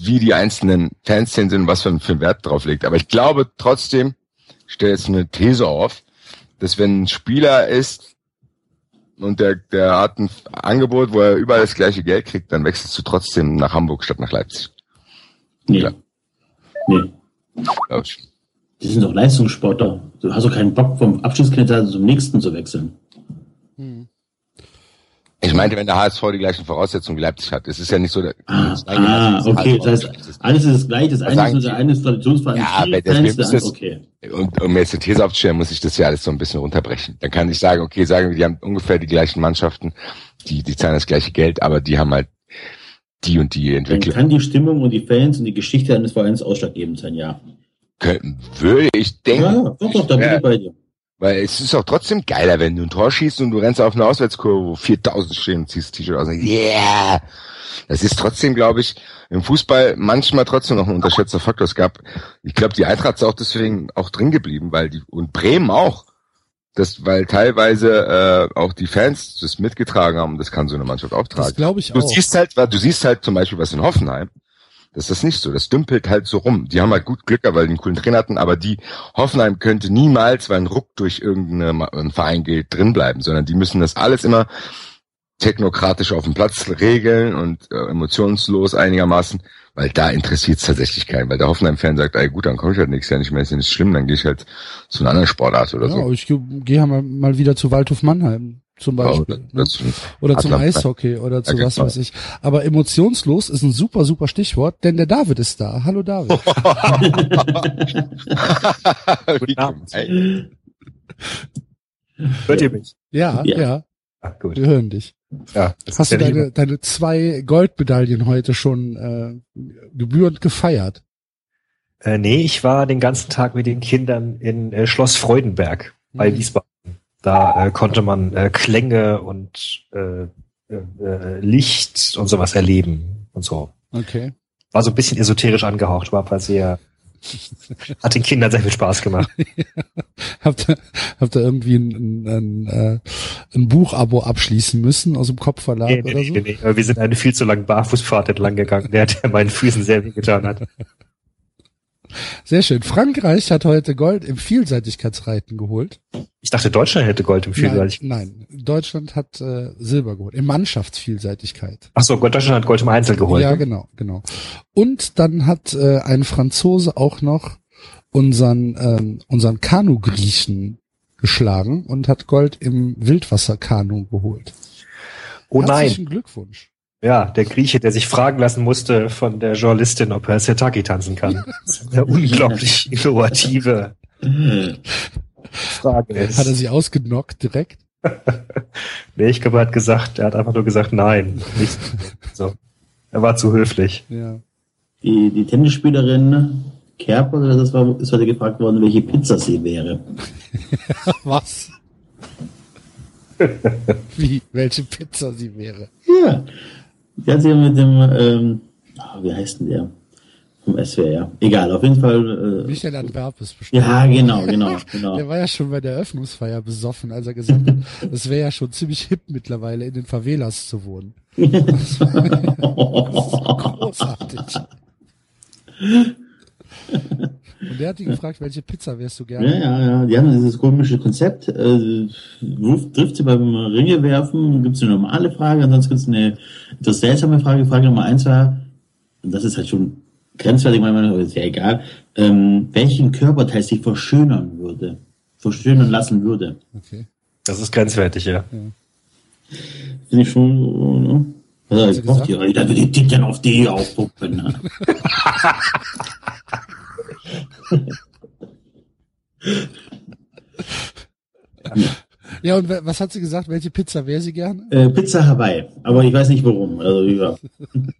wie die einzelnen Fanszenen sind, was für einen Wert drauf legt. Aber ich glaube trotzdem, ich stelle jetzt eine These auf, dass wenn ein Spieler ist und der, der hat ein Angebot, wo er überall das gleiche Geld kriegt, dann wechselst du trotzdem nach Hamburg statt nach Leipzig. Nee. Klar. Nee. Glaub ich. Die sind doch Leistungssportler. Du hast doch keinen Bock, vom Abschlusskandidaten zum nächsten zu wechseln. Ich meinte, wenn der HSV die gleichen Voraussetzungen wie Leipzig hat. Es ist ja nicht so, der, ah, ah okay, das heißt, alles ist das gleiche, das eine ist nur der eine ist Traditionsverein. Ja, aber das, das, das, okay. Und um jetzt eine These aufzustellen, muss ich das ja alles so ein bisschen runterbrechen. Dann kann ich sagen, okay, sagen wir, die haben ungefähr die gleichen Mannschaften, die, die zahlen das gleiche Geld, aber die haben halt die und die Entwicklung. Dann kann die Stimmung und die Fans und die Geschichte eines Vereins ausschlaggebend sein, ja. Könnten, würde ich denken. Ja, doch, doch, da bin ich bei dir. Weil es ist auch trotzdem geiler, wenn du ein Tor schießt und du rennst auf eine Auswärtskurve, wo 4000 stehen und ziehst das T-Shirt aus yeah! Das ist trotzdem, glaube ich, im Fußball manchmal trotzdem noch ein unterschätzter Faktor. Es gab, ich glaube, die Eintracht ist auch deswegen auch drin geblieben, weil die, und Bremen auch. Das, weil teilweise äh, auch die Fans das mitgetragen haben, das kann so eine Mannschaft auch tragen. Das glaube ich du auch. Siehst halt, du siehst halt zum Beispiel was in Hoffenheim. Das ist nicht so. Das dümpelt halt so rum. Die haben halt gut Glück, weil die einen coolen Trainer hatten, aber die Hoffenheim könnte niemals, weil ein Ruck durch irgendeinen Verein geht, drinbleiben, sondern die müssen das alles immer technokratisch auf dem Platz regeln und äh, emotionslos einigermaßen, weil da interessiert es tatsächlich keinen, weil der Hoffenheim-Fan sagt, ey gut, dann komme ich halt nächstes Jahr nicht mehr, ist ja nicht schlimm, dann gehe ich halt zu einer anderen Sportart oder ja, so. ich gehe mal, mal wieder zu Waldhof Mannheim zum Beispiel. Ja, oder, ne? oder zum Eishockey oder zu was weiß ich. Aber emotionslos ist ein super, super Stichwort, denn der David ist da. Hallo David. Guten Abend. Hört ihr mich? Ja, ja. ja. Ach, gut. Wir hören dich. Ja, Hast du deine, deine zwei Goldmedaillen heute schon äh, gebührend gefeiert? Äh, nee, ich war den ganzen Tag mit den Kindern in äh, Schloss Freudenberg bei mhm. Wiesbaden. Da äh, konnte man äh, Klänge und äh, äh, Licht und sowas erleben und so. Okay. War so ein bisschen esoterisch angehaucht, war aber sehr, hat den Kindern sehr viel Spaß gemacht. habt, ihr, habt ihr irgendwie ein, ein, ein, äh, ein Buchabo abschließen müssen aus dem Kopfverlag nee, nee, oder so? Nee, nee. Wir sind eine viel zu lange Barfußfahrt entlang gegangen, der, der meinen Füßen sehr weh getan hat. Sehr schön. Frankreich hat heute Gold im Vielseitigkeitsreiten geholt. Ich dachte, Deutschland hätte Gold im Vielseitigkeit. Nein, nein. Deutschland hat äh, Silber geholt. In Mannschaftsvielseitigkeit. Ach so, Deutschland hat Gold im Einzel geholt. Ja, ne? genau, genau. Und dann hat äh, ein Franzose auch noch unseren, ähm, unseren Kanu-Griechen geschlagen und hat Gold im Wildwasserkanu geholt. Oh Herzlichen nein. Herzlichen Glückwunsch. Ja, der Grieche, der sich fragen lassen musste von der Journalistin, ob er Setaki tanzen kann. Das ist eine unglaublich innovative Frage. Ist. Hat er sich ausgenockt direkt? nee, ich glaube, er hat gesagt, er hat einfach nur gesagt, nein. Nicht so. Er war zu höflich. Ja. Die, die Tennisspielerin Kerper, oder das war, ist heute gefragt worden, welche Pizza sie wäre. Was? Wie, welche Pizza sie wäre? Ja, die hat sie mit dem, ähm, oh, wie heißt denn der? Vom SWR, ja. Egal, auf jeden Fall. Äh, Michael Antwerpes bestimmt. Ja, genau, genau, genau. der war ja schon bei der Eröffnungsfeier besoffen, als er gesagt hat, es wäre ja schon ziemlich hip mittlerweile in den Favelas zu wohnen. das war großartig. Und der hat ihn gefragt, welche Pizza wärst du gerne? Ja, ja, ja. Die haben dieses komische Konzept. Äh, trifft sie beim Ringe werfen, gibt es eine normale Frage, ansonsten gibt es eine etwas seltsame Frage. Frage Nummer eins war, und das ist halt schon grenzwertig, meiner Meinung nach, ist ja egal, ähm, welchen Körperteil sich verschönern würde, verschönern lassen würde. Okay. Das ist grenzwertig, ja. ja. Finde ich schon, ne? Also, ich brauche die, da wird die Titten auf die aufpuppen. Ne? Ja, und was hat sie gesagt? Welche Pizza wäre sie gerne? Äh, Pizza Hawaii. Aber ich weiß nicht warum. Also, ja.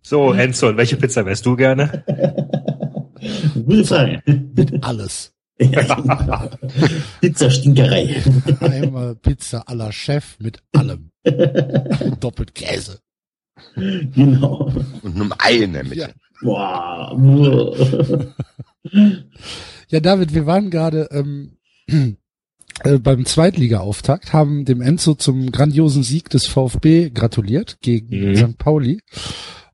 So, Enzo, und welche Pizza wärst du gerne? Gute Frage. Mit alles. Pizza Stinkerei. Einmal Pizza à la Chef mit allem. Und doppelt Käse. Genau. Und nur Ei in der Mitte. Ja. Boah. Ja, David, wir waren gerade ähm, äh, beim Zweitliga-Auftakt, haben dem Enzo zum grandiosen Sieg des VfB gratuliert gegen Mhm. St. Pauli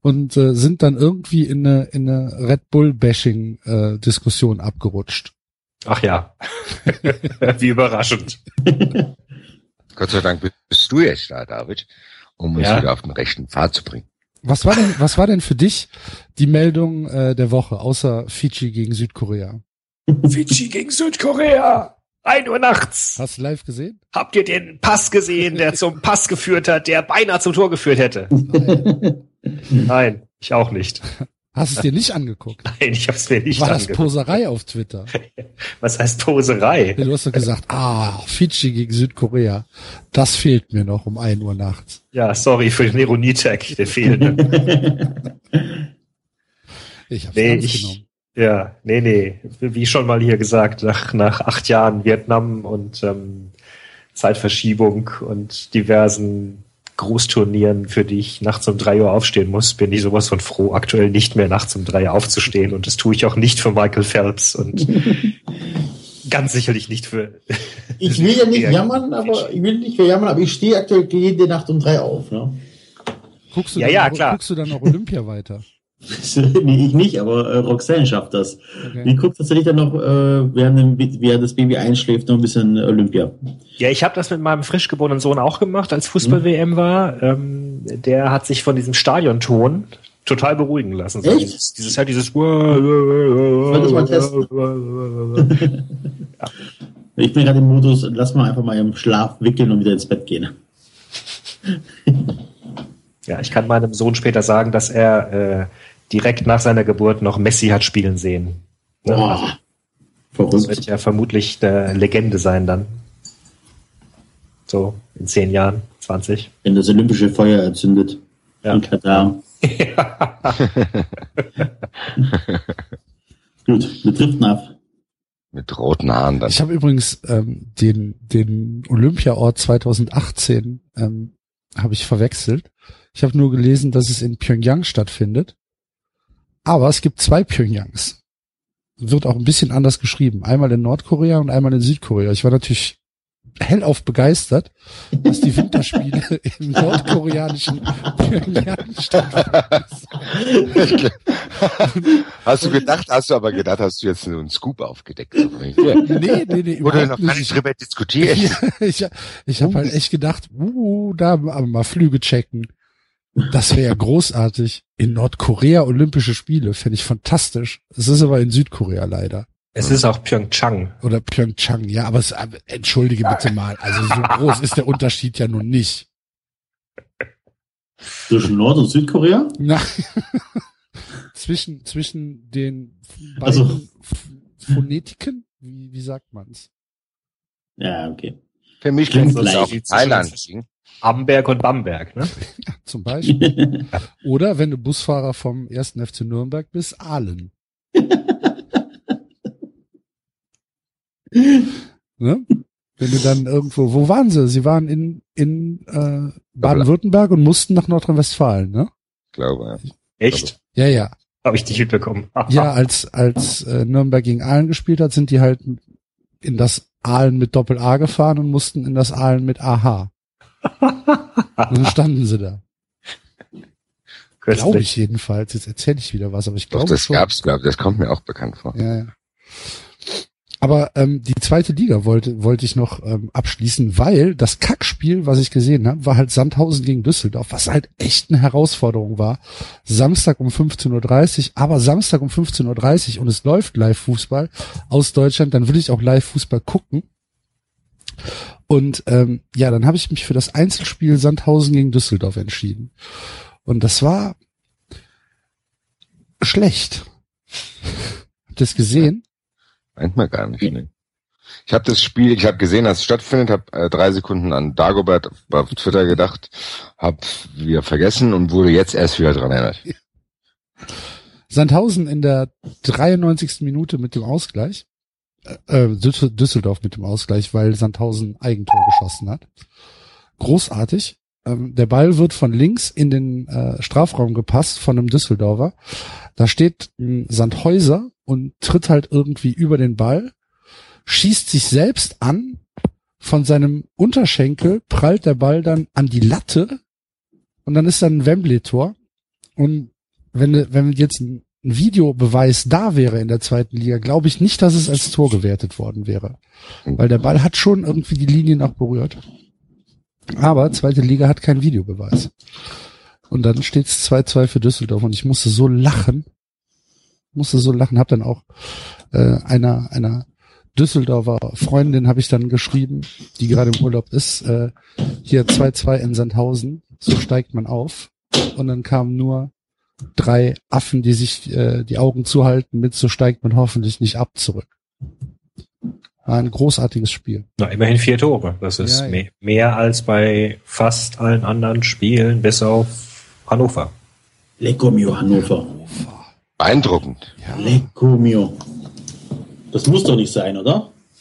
und äh, sind dann irgendwie in eine, in eine Red Bull-Bashing-Diskussion abgerutscht. Ach ja. Wie überraschend. Gott sei Dank bist du jetzt da, David, um uns Ja. wieder auf den rechten Pfad zu bringen. Was war denn, was war denn für dich die Meldung äh, der Woche, außer Fiji gegen Südkorea? Fidschi gegen Südkorea. Ein Uhr nachts. Hast du live gesehen? Habt ihr den Pass gesehen, der zum Pass geführt hat, der beinahe zum Tor geführt hätte? Nein, ich auch nicht. Hast es dir nicht angeguckt? Nein, ich hab's mir nicht War das angeguckt. Poserei auf Twitter? Was heißt Poserei? Du hast doch gesagt, ah, Fiji gegen Südkorea. Das fehlt mir noch um ein Uhr nachts. Ja, sorry für den Ironietag, der fehlende. Ich hab's Nee, ich- genommen. Ja, nee, nee. Wie schon mal hier gesagt, nach, nach acht Jahren Vietnam und ähm, Zeitverschiebung und diversen Großturnieren, für die ich nachts um drei Uhr aufstehen muss, bin ich sowas von froh, aktuell nicht mehr nachts um drei aufzustehen. Und das tue ich auch nicht für Michael Phelps und ganz sicherlich nicht für. Ich will ja nicht Ja. jammern, aber ich will nicht jammern, aber ich stehe aktuell jede Nacht um drei auf. Ne? Guckst du, Ja, dann ja, klar. guckst du dann noch Olympia weiter? nee, ich nicht, aber äh, Roxanne schafft das. Die Okay. guckt tatsächlich dann noch, äh, während, dem, während das Baby einschläft, noch ein bisschen Olympia. Ja, ich habe das mit meinem frisch geborenen Sohn auch gemacht, als Fußball-WM war. Ähm, der hat sich von diesem Stadionton total beruhigen lassen. So Echt? Dieses, dieses halt dieses. Soll das mal testen? Ich bin gerade im Modus, lass mal einfach mal im Schlaf wickeln und wieder ins Bett gehen. Ja, ich kann meinem Sohn später sagen, dass er äh, direkt nach seiner Geburt noch Messi hat spielen sehen. Ne? Also, Boah, das wird ja vermutlich eine Legende sein dann. So in zehn Jahren, 20. Wenn das olympische Feuer entzündet Ja. in Katar. Gut, wir driften ab. Mit roten Haaren dann. Ich habe übrigens ähm, den, den Olympiaort 2018 ähm, habe ich verwechselt. Ich habe nur gelesen, dass es in Pyongyang stattfindet. Aber es gibt zwei Pyongyangs. Wird auch ein bisschen anders geschrieben. Einmal in Nordkorea und einmal in Südkorea. Ich war natürlich hellauf begeistert, dass die Winterspiele im nordkoreanischen Pyongyang stattfinden. hast du gedacht, hast du aber gedacht, hast du jetzt einen Scoop aufgedeckt. Ja. Nee, nee, nee, überhaupt noch gar nicht drüber diskutiert. Ich ich habe halt echt gedacht, uh, da mal Flüge checken. Das wäre ja großartig. In Nordkorea Olympische Spiele fände ich fantastisch. Es ist aber in Südkorea leider. Es ist auch Pyeongchang. Oder Pyeongchang. Ja, aber es, aber entschuldige bitte mal. Also so groß ist der Unterschied ja nun nicht. Zwischen Nord- und Südkorea? Na, zwischen, zwischen den beiden Also. Ph- Phonetiken? Wie, wie sagt man's? Ja, okay. Für mich Klingt es auch Thailand liegen. Amberg und Bamberg, ne? Zum Beispiel. Oder wenn du Busfahrer vom 1. FC Nürnberg bist, Aalen. ne? Wenn du dann irgendwo, wo waren sie? Sie waren in, in äh, Baden-Württemberg und mussten nach Nordrhein-Westfalen, ne? glaube ja. Echt? Ja, ja. Habe ich nicht mitbekommen. Ja, als, als äh, Nürnberg gegen Aalen gespielt hat, sind die halt in das Aalen mit Doppel-A gefahren und mussten in das Aalen mit AH. Und dann standen sie da. Glaube ich jedenfalls. Jetzt erzähle ich wieder was, aber ich glaube das schon. gab's, glaube Das kommt mir auch bekannt vor. Ja, ja. Aber ähm, die zweite Liga wollte wollte ich noch ähm, abschließen, weil das Kackspiel, was ich gesehen habe, war halt Sandhausen gegen Düsseldorf, was halt echt eine Herausforderung war. Samstag um 15.30 Uhr, aber Samstag um 15.30 Uhr und es läuft Live-Fußball aus Deutschland, dann will ich auch Live-Fußball gucken. Und ähm, ja, dann habe ich mich für das Einzelspiel Sandhausen gegen Düsseldorf entschieden. Und das war schlecht. Habt ihr es gesehen? Meint man gar nicht. Ne? Ich habe das Spiel, ich habe gesehen, dass es stattfindet, habe äh, drei Sekunden an Dagobert auf Twitter gedacht, habe wieder vergessen und wurde jetzt erst wieder dran erinnert. Sandhausen in der 93. Minute mit dem Ausgleich. Äh, Düsseldorf mit dem Ausgleich, weil Sandhausen Eigentor geschossen hat. Großartig. Ähm, der Ball wird von links in den äh, Strafraum gepasst von einem Düsseldorfer. Da steht ein Sandhäuser und tritt halt irgendwie über den Ball, schießt sich selbst an, von seinem Unterschenkel prallt der Ball dann an die Latte und dann ist dann ein Wembley-Tor. Und wenn, wenn jetzt ein Videobeweis da wäre in der zweiten Liga, glaube ich nicht, dass es als Tor gewertet worden wäre. Weil der Ball hat schon irgendwie die Linie noch berührt. Aber zweite Liga hat keinen Videobeweis. Und dann steht es 2-2 für Düsseldorf und ich musste so lachen. Musste so lachen, hab dann auch äh, einer, einer Düsseldorfer Freundin habe ich dann geschrieben, die gerade im Urlaub ist, äh, hier 2-2 in Sandhausen, so steigt man auf. Und dann kamen nur drei Affen, die sich äh, die Augen zuhalten mit, so steigt man hoffentlich nicht ab zurück. War ein großartiges Spiel. Na, immerhin vier Tore. Das ist Ja, ja. Mehr, mehr als bei fast allen anderen Spielen, bis auf Hannover. Lecco mio Hannover. Beeindruckend. Lecco mio. Das muss doch nicht sein, oder?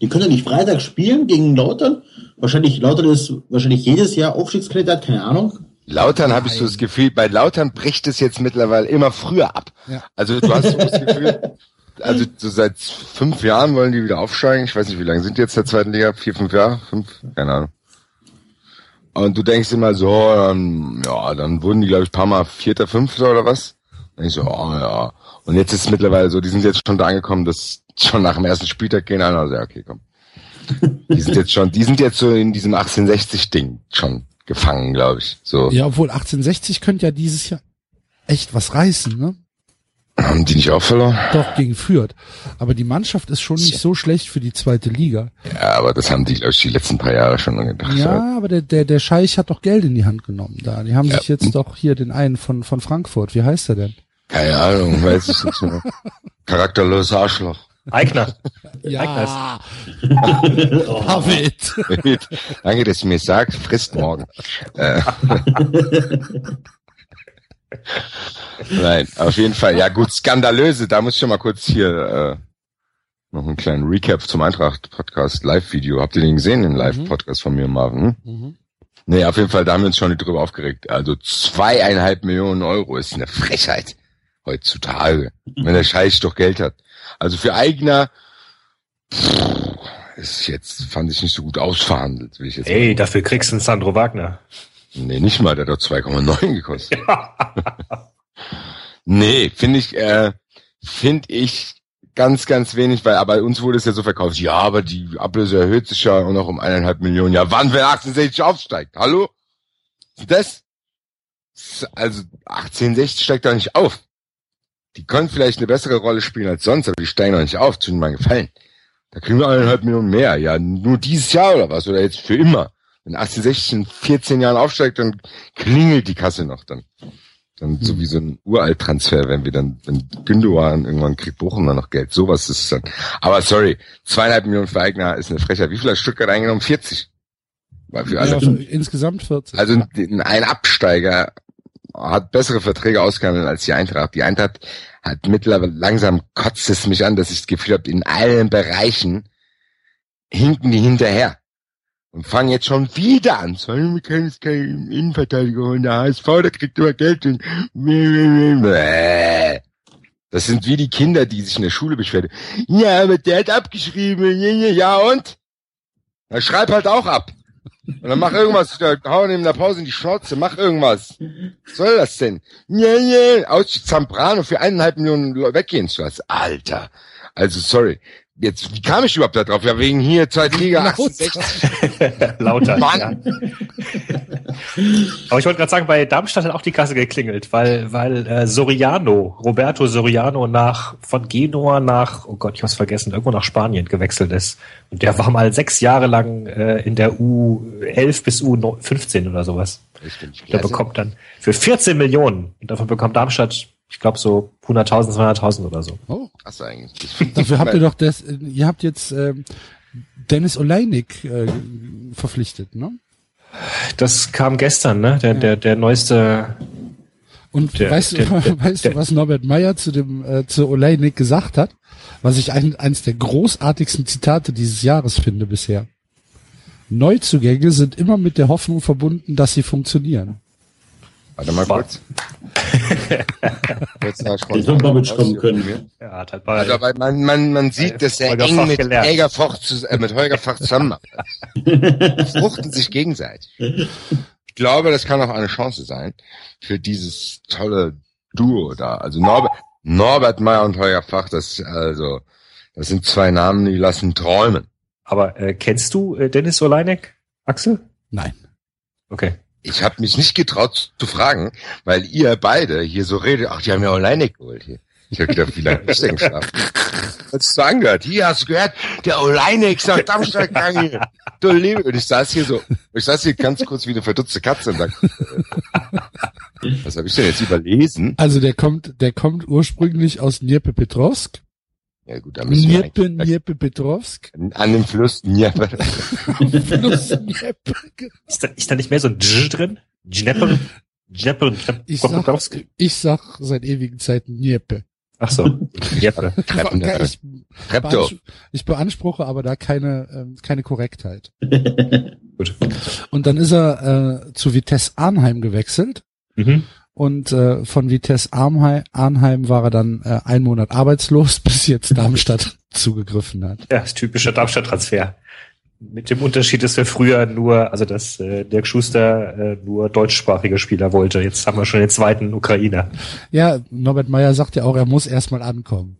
Die können doch nicht Freitag spielen gegen Lautern. Wahrscheinlich, Lautern ist wahrscheinlich jedes Jahr Aufstiegskandidat, keine Ahnung. Lautern habe ich so das Gefühl, bei Lautern bricht es jetzt mittlerweile immer früher ab. Ja. Also du hast so das Gefühl, also so seit fünf Jahren wollen die wieder aufsteigen. Ich weiß nicht, wie lange sind die jetzt der zweiten Liga? Vier, fünf Jahre? Fünf? Keine Ahnung. Und du denkst immer so, dann, ja, dann wurden die, glaube ich, ein paar Mal Vierter, Fünfter oder was. Und ich so, oh, ja. Und jetzt ist es mittlerweile so, die sind jetzt schon da angekommen, dass schon nach dem ersten Spieltag gehen einer, also ja, okay, komm. Die sind jetzt schon, die sind jetzt so in diesem 1860-Ding schon gefangen, glaube ich. So. Ja, obwohl 1860 könnte ja dieses Jahr echt was reißen, ne? Haben die nicht auch verloren? Doch, gegen Fürth. Aber die Mannschaft ist schon nicht so schlecht für die zweite Liga. Ja, aber das haben die, glaube ich, die letzten paar Jahre schon gedacht. Ja, aber der, der, der Scheich hat doch Geld in die Hand genommen da. Die haben sich jetzt doch hier den einen von, von Frankfurt. Wie heißt er denn? Keine Ahnung, weiß ich nicht mehr. Charakterloses Arschloch. Eigner. Ja, David. Danke, dass du mir sagst, frisst morgen. Äh. Nein, auf jeden Fall. Ja gut, skandalöse. Da muss ich schon mal kurz hier äh, noch einen kleinen Recap zum Eintracht-Podcast Live-Video. Habt ihr den gesehen, den Live-Podcast von mir, Marvin? Hm? Mhm. Nee, auf jeden Fall, da haben wir uns schon drüber aufgeregt. Also zweieinhalb Millionen Euro ist eine Frechheit heutzutage, wenn der Scheiß doch Geld hat. Also für Eigner pff, ist jetzt, fand ich nicht so gut ausverhandelt, will ich jetzt Ey, dafür kriegst du einen Sandro Wagner. Nee, nicht mal, der hat doch 2,9 gekostet. nee, finde ich, äh, finde ich ganz, ganz wenig, weil aber uns wurde es ja so verkauft, ja, aber die Ablöse erhöht sich ja auch noch um eineinhalb Millionen. Ja, wann, wenn 1860 aufsteigt? Hallo? Das? Also 1860 steigt doch nicht auf. Die können vielleicht eine bessere Rolle spielen als sonst, aber die steigen doch nicht auf, zu meinem Gefallen. Da kriegen wir eineinhalb Millionen mehr. Ja, nur dieses Jahr oder was? Oder jetzt für immer. Wenn 1860 in 14 Jahren aufsteigt, dann klingelt die Kasse noch dann. Dann so wie so ein Uralt-Transfer, wenn wir dann, wenn Gündogan irgendwann kriegt Bochum dann noch Geld. Sowas ist es dann. Aber sorry, zweieinhalb Millionen für Eigner ist eine Frechheit. Wie viel hat Stuttgart eingenommen? 40. War für alle. Ja, für, insgesamt 40. Also ein Absteiger hat bessere Verträge ausgehandelt als die Eintracht. Die Eintracht hat mittlerweile langsam kotzt es mich an, dass ich das Gefühl habe, in allen Bereichen hinken die hinterher. Und fangen jetzt schon wieder an. Sollen wir können jetzt keinen Innenverteidiger holen, der HSV, der kriegt immer Geld. Und das sind wie die Kinder, die sich in der Schule beschweren. Ja, aber der hat abgeschrieben. Ja und? Dann schreib halt auch ab. Und dann mach irgendwas, hau in der Pause in die Schnauze, mach irgendwas. Was soll das denn? Ja, ja, aus Zambrano für eineinhalb Millionen weggehen zu lassen. Alter. Also, sorry. Jetzt, wie kam ich überhaupt da drauf? Ja, wegen hier, zweite Liga, Laut. 68. Lauter. Mann. Ja. Aber ich wollte gerade sagen, bei Darmstadt hat auch die Kasse geklingelt, weil, weil äh, Soriano, Roberto Soriano nach von Genua nach, oh Gott, ich hab's vergessen, irgendwo nach Spanien gewechselt ist. Und der war mal sechs Jahre lang äh, in der U11 bis U15 oder sowas. Der bekommt dann für 14 Millionen, und davon bekommt Darmstadt Ich glaube so 100.000, 200.000 oder so. Oh, Krass eigentlich. dafür habt ihr doch das, ihr habt jetzt ähm, Dennis Oleinik äh, verpflichtet, ne? Das kam gestern, ne? Der, der, der neueste. Und Der- weißt, der- du, weißt du, was Norbert Meyer zu dem äh, zu Oleinik gesagt hat? Was ich ein, eines der großartigsten Zitate dieses Jahres finde bisher. Neuzugänge sind immer mit der Hoffnung verbunden, dass sie funktionieren. Warte mal kurz. kurz Den soll Bobic kommen können. Ja, hat halt bei, Also, aber man, man, man sieht, dass er Holger eng Fach mit gelernt. Holger Fach, zu, äh, mit Holger Fach zusammen fruchten sich gegenseitig. Ich glaube, das kann auch eine Chance sein für dieses tolle Duo da. Also Norbert, Norbert Meyer und Holger Fach, das also, das sind zwei Namen, die lassen träumen. aber äh, kennst du äh, Dennis Oleinek, Axel? Nein. Okay. Ich habe mich nicht getraut zu fragen, weil ihr beide hier so redet. Ach, die haben ja Oleinik geholt hier. Ich habe gedacht, wie lange ich denn geschlafen? Hat's so angehört. Hier hast du gehört, der Oleinik ist nach Darmstadt gegangen. Du Liebe. Und ich saß hier so, ich saß hier ganz kurz wie eine verdutzte Katze und dachte, äh, was habe ich denn jetzt überlesen? Also der kommt, der kommt ursprünglich aus Dniepropetrovsk. Ja gut, da müssen wir Dniepe, eigentlich Dniepropetrovsk. an dem Fluss Dnieper. Fluss Dnieper. Ist da, ist da nicht mehr so ein Dж drin? Dnepr? Dnepr? Ich sag, ich sag seit ewigen Zeiten Dniepe. Ach so. Treppen, Ich, beanspr- ich beanspruche aber da keine, ähm, keine Korrektheit. Gut. Und dann ist er äh, zu Vitesse Arnheim gewechselt. Mhm. Und äh, von Vitesse Arnheim, Arnheim war er dann äh, einen Monat arbeitslos, bis jetzt Darmstadt zugegriffen hat. Ja, das typische Darmstadt-Transfer. Mit dem Unterschied, dass wir früher nur, also dass äh, Dirk Schuster äh, nur deutschsprachige Spieler wollte. Jetzt haben wir schon den zweiten Ukrainer. Ja, Norbert Meyer sagt ja auch, er muss erstmal ankommen.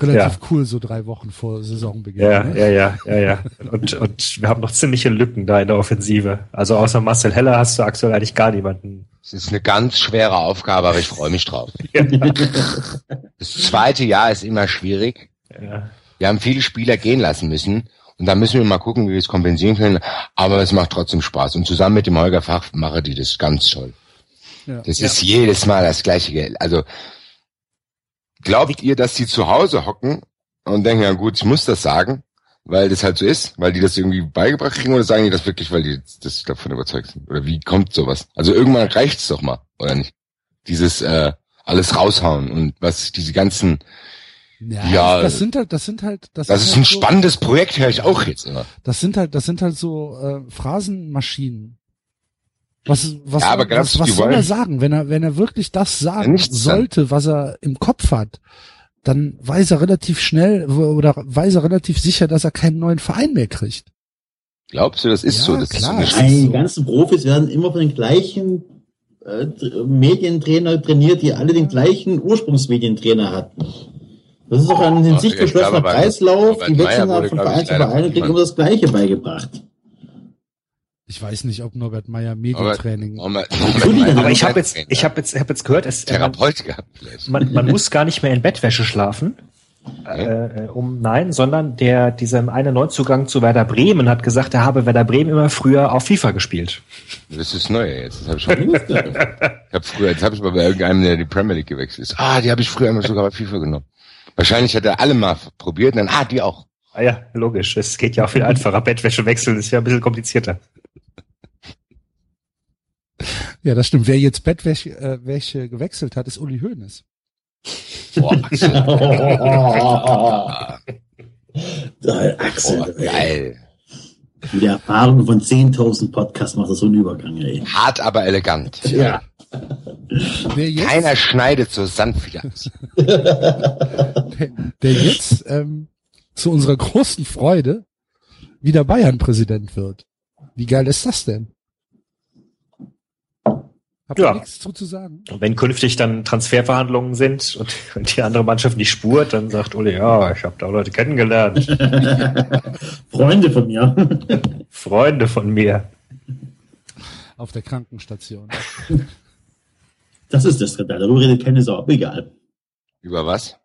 Relativ cool, so drei Wochen vor Saisonbeginn. Ja, ne? ja, ja, ja, ja. Und, und wir haben noch ziemliche Lücken da in der Offensive. Also außer Marcel Heller hast du aktuell eigentlich gar niemanden. Es ist eine ganz schwere Aufgabe, aber ich freue mich drauf. Das zweite Jahr ist immer schwierig. Ja. Wir haben viele Spieler gehen lassen müssen. Und da müssen wir mal gucken, wie wir es kompensieren können. Aber es macht trotzdem Spaß. Und zusammen mit dem Holger Fach machen die das ganz toll. Ja. Das ist jedes Mal das gleiche Geld. Also, glaubt ihr, dass die zu Hause hocken und denken, ja gut, ich muss das sagen, weil das halt so ist, weil die das irgendwie beigebracht kriegen oder sagen die das wirklich, weil die das davon überzeugt sind? Oder wie kommt sowas? Also irgendwann reicht's doch mal, oder nicht? Dieses äh, alles raushauen und was diese ganzen, Ja, Ja, das sind halt, das sind halt, das, das ist halt ein so, spannendes Projekt, höre ich auch jetzt immer. Das sind halt, das sind halt so äh, Phrasenmaschinen. Was, was, Ja, aber was, was soll er sagen, wenn er, wenn er wirklich das sagen sollte, was er im Kopf hat? Dann weiß er relativ schnell oder weiß er relativ sicher, dass er keinen neuen Verein mehr kriegt. Glaubst du, das ist Ja, so? Das klar. ist so die ganzen Profis werden immer von den gleichen äh, Tr- Medientrainer trainiert, die alle den gleichen Ursprungsmedientrainer hatten. Das ist doch ein in sich geschlossener Kreislauf. Die wechseln von Verein zu Verein und kriegen immer das Gleiche beigebracht. Ich weiß nicht, ob Norbert Meyer Medientraining. Norbert- Entschuldigung, Aber ich habe jetzt, ich habe jetzt, ich habe jetzt gehört, es, man, Therapeut gehabt vielleicht. man, man muss gar nicht mehr in Bettwäsche schlafen. Äh, äh, um nein, sondern der dieser eine Neuzugang zu Werder Bremen hat gesagt, er habe Werder Bremen immer früher auf FIFA gespielt. Das ist neu jetzt. Das hab ich schon. ich hab früher, jetzt habe ich mal bei irgendeinem, der die Premier League gewechselt ist. Ah, die habe ich früher immer sogar bei FIFA genommen. Wahrscheinlich hat er alle mal probiert und dann, ah, die auch. Ah ja, logisch. Es geht ja auch viel einfacher. Bettwäsche wechseln ist ja ein bisschen komplizierter. Ja, das stimmt. Wer jetzt Bettwäsche äh, Wäsche gewechselt hat, ist Uli Hoeneß. Boah, Axel. Da, Axel, Boah, geil. mit der Erfahrung von 10.000 Podcasts macht das so einen Übergang, ey. Hart, aber elegant. Ja. Keiner schneidet so sanft wie der, der jetzt ähm, zu unserer großen Freude wieder Bayern-Präsident wird. Wie geil ist das denn? Habt ihr Ja. nichts zu, zu sagen? Und wenn künftig dann Transferverhandlungen sind und, und die andere Mannschaft nicht spurt, dann sagt Uli, ja, ich habe da Leute kennengelernt. Freunde von mir. Freunde von mir. Auf der Krankenstation. Das ist das Skandal. Darüber redet keine Sau. Egal. Über was?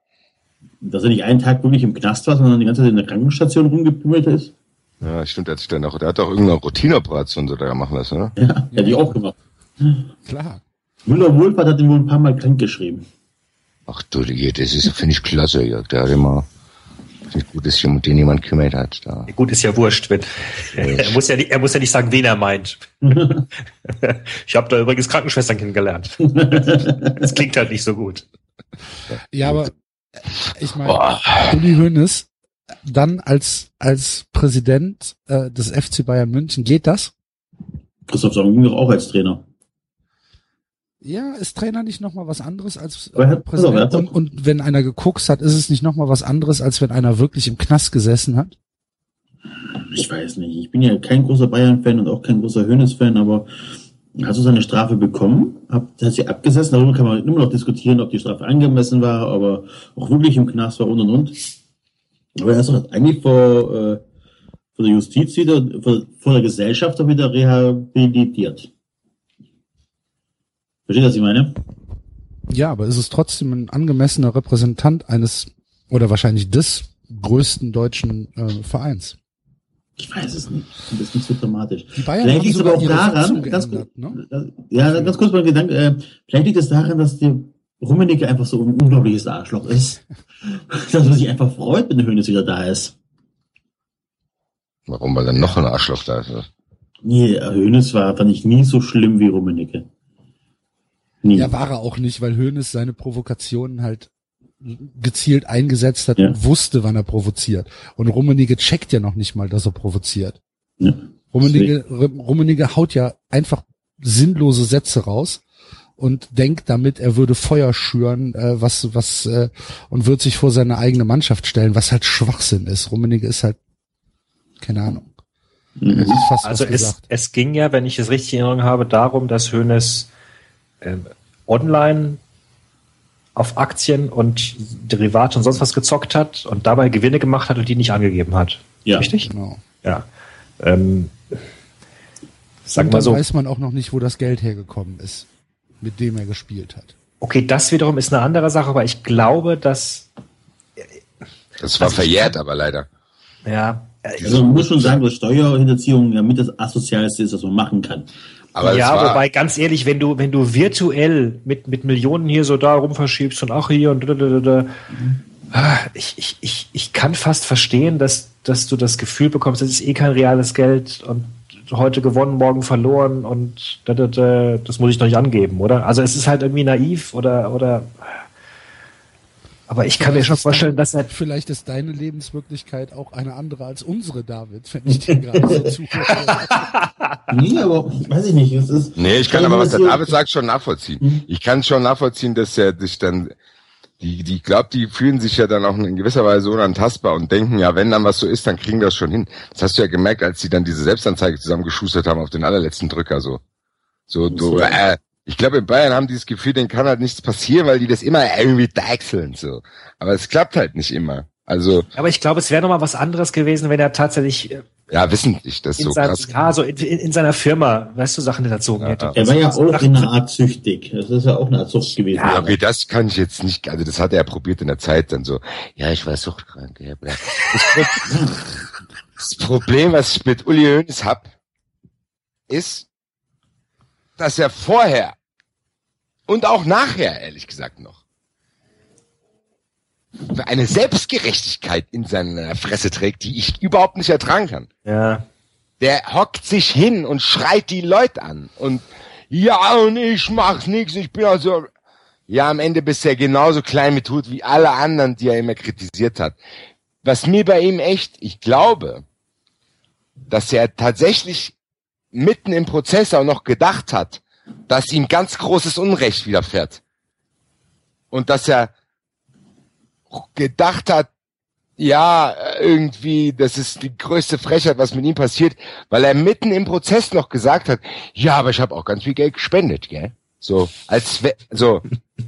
Dass er nicht einen Tag wirklich im Knast war, sondern die ganze Zeit in der Krankenstation rumgepimmelt ist. Ja, stimmt, der hat sich dann auch, der hat doch irgendeine Routineoperation so da machen lassen, oder? Ja, hätte ich auch gemacht. Klar. Müller Wohlfahrt hat ihn wohl ein paar Mal krank geschrieben. Ach du, das ist, finde ich klasse, Jörg. Der hat immer, finde ich gut, dass sich um den jemand kümmert hat. Da. Gut, ist ja wurscht. Wenn, er, muss ja nicht, er muss ja nicht sagen, wen er meint. ich habe da übrigens Krankenschwestern kennengelernt. das klingt halt nicht so gut. Ja, aber ich meine, Uli Hoeneß dann als, als Präsident äh, des FC Bayern München, geht das? Christoph doch auch als Trainer. Ja, ist Trainer nicht nochmal was anderes als äh, hat- Präsident? und, und wenn einer geguckt hat, ist es nicht nochmal was anderes, als wenn einer wirklich im Knast gesessen hat? Ich weiß nicht. Ich bin ja kein großer Bayern-Fan und auch kein großer Hönes-Fan, aber hast du seine Strafe bekommen? Hat, hat sie abgesessen? Darüber kann man immer noch diskutieren, ob die Strafe angemessen war, aber auch wirklich im Knast war und und und. Aber er ist doch eigentlich vor, äh, vor der Justiz wieder, vor, vor der Gesellschaft wieder rehabilitiert. Versteht ihr, was ich meine? Ja, aber ist es trotzdem ein angemessener Repräsentant eines oder wahrscheinlich des größten deutschen äh, Vereins? Ich weiß es nicht. Das ist nicht so dramatisch. Die Bayern Vielleicht liegt es aber auch daran, ganz, geändert, ne? ja, ganz kurz mal Gedanke, äh, vielleicht liegt es daran, dass der Rummenigge einfach so ein unglaubliches Arschloch ist, dass man sich einfach freut, wenn der Hönes wieder da ist. Warum? Weil dann noch ein Arschloch da ist. Nee, Hönes war, fand ich nie so schlimm wie Rummenigge. Nie. Ja, war er auch nicht, weil Hoeneß seine Provokationen halt gezielt eingesetzt hat Ja. und wusste, wann er provoziert. Und Rummenigge checkt ja noch nicht mal, dass er provoziert. Ja. Rummenigge, Rummenigge haut ja einfach sinnlose Sätze raus und denkt damit, er würde Feuer schüren, äh, was, was, äh, und wird sich vor seine eigene Mannschaft stellen, was halt Schwachsinn ist. Rummenigge ist halt, keine Ahnung. Das Mhm. ist fast Also es, es ging ja, wenn ich es richtig in Erinnerung habe, darum, dass Hoeneß ähm, online auf Aktien und Derivate und sonst was gezockt hat und dabei Gewinne gemacht hat und die nicht angegeben hat. Ja. Richtig? Genau. Ja. Ähm, sag und mal dann so, weiß man auch noch nicht, wo das Geld hergekommen ist, mit dem er gespielt hat. okay, das wiederum ist eine andere Sache, aber ich glaube, dass Das war Also ich verjährt, kann- aber leider. ja, Also man muss schon sagen, dass Steuerhinterziehung ja mit das Asozialste ist, was man machen kann. Aber ja, wobei ganz ehrlich, wenn du wenn du virtuell mit mit Millionen hier so da rumverschiebst und auch hier und da, da, da, da, ich, ich, ich, ich kann fast verstehen, dass dass du das Gefühl bekommst, das ist eh kein reales Geld und heute gewonnen, morgen verloren und da, da, da, das muss ich doch nicht angeben, oder? Also es ist halt irgendwie naiv oder oder aber ich kann mir schon vorstellen, dass er Vielleicht ist deine Lebenswirklichkeit auch eine andere als unsere, David, wenn ich dir gerade so zuhöre. Nee, aber weiß ich nicht. Es ist, nee, ich kann Also aber, was der David sagt, schon nachvollziehen. Mhm. Ich kann schon nachvollziehen, dass er sich dann, die, die, ich glaube, die fühlen sich ja dann auch in gewisser Weise unantastbar und denken, ja, wenn dann was so ist, dann kriegen wir das schon hin. Das hast du ja gemerkt, als sie dann diese Selbstanzeige zusammengeschustert haben auf den allerletzten Drücker, so. So, du, äh, ich glaube, in Bayern haben die das Gefühl, denen kann halt nichts passieren, weil die das immer irgendwie deichseln, so. Aber es klappt halt nicht immer. Also, aber ich glaube, es wäre noch mal was anderes gewesen, wenn er tatsächlich äh, ja, wissentlich, das so seinem, krass. ja, so in, in, in seiner Firma, weißt du, Sachen erzogen Ja, hätte. ja. er war ja auch in einer Art süchtig. Das ist ja auch eine Art Sucht gewesen. Ja, okay, das kann ich jetzt nicht, also das hat er probiert in der Zeit dann so, ja, ich war suchtkrank. Ja, das, das Problem, was ich mit Uli Hoeneß hab, ist, dass er vorher und auch nachher, ehrlich gesagt noch, eine Selbstgerechtigkeit in seiner Fresse trägt, die ich überhaupt nicht ertragen kann. Ja. Der hockt sich hin und schreit die Leute an. Und ja, und ich mach's nix, ich bin also. Ja, am Ende bist du ja genauso klein mit Hut wie alle anderen, die er immer kritisiert hat. Was mir bei ihm echt, ich glaube, dass er tatsächlich mitten im Prozess auch noch gedacht hat, dass ihm ganz großes Unrecht widerfährt. Und dass er gedacht hat, ja, irgendwie, das ist die größte Frechheit, was mit ihm passiert, weil er mitten im Prozess noch gesagt hat, ja, aber ich habe auch ganz viel Geld gespendet, gell? So, als so,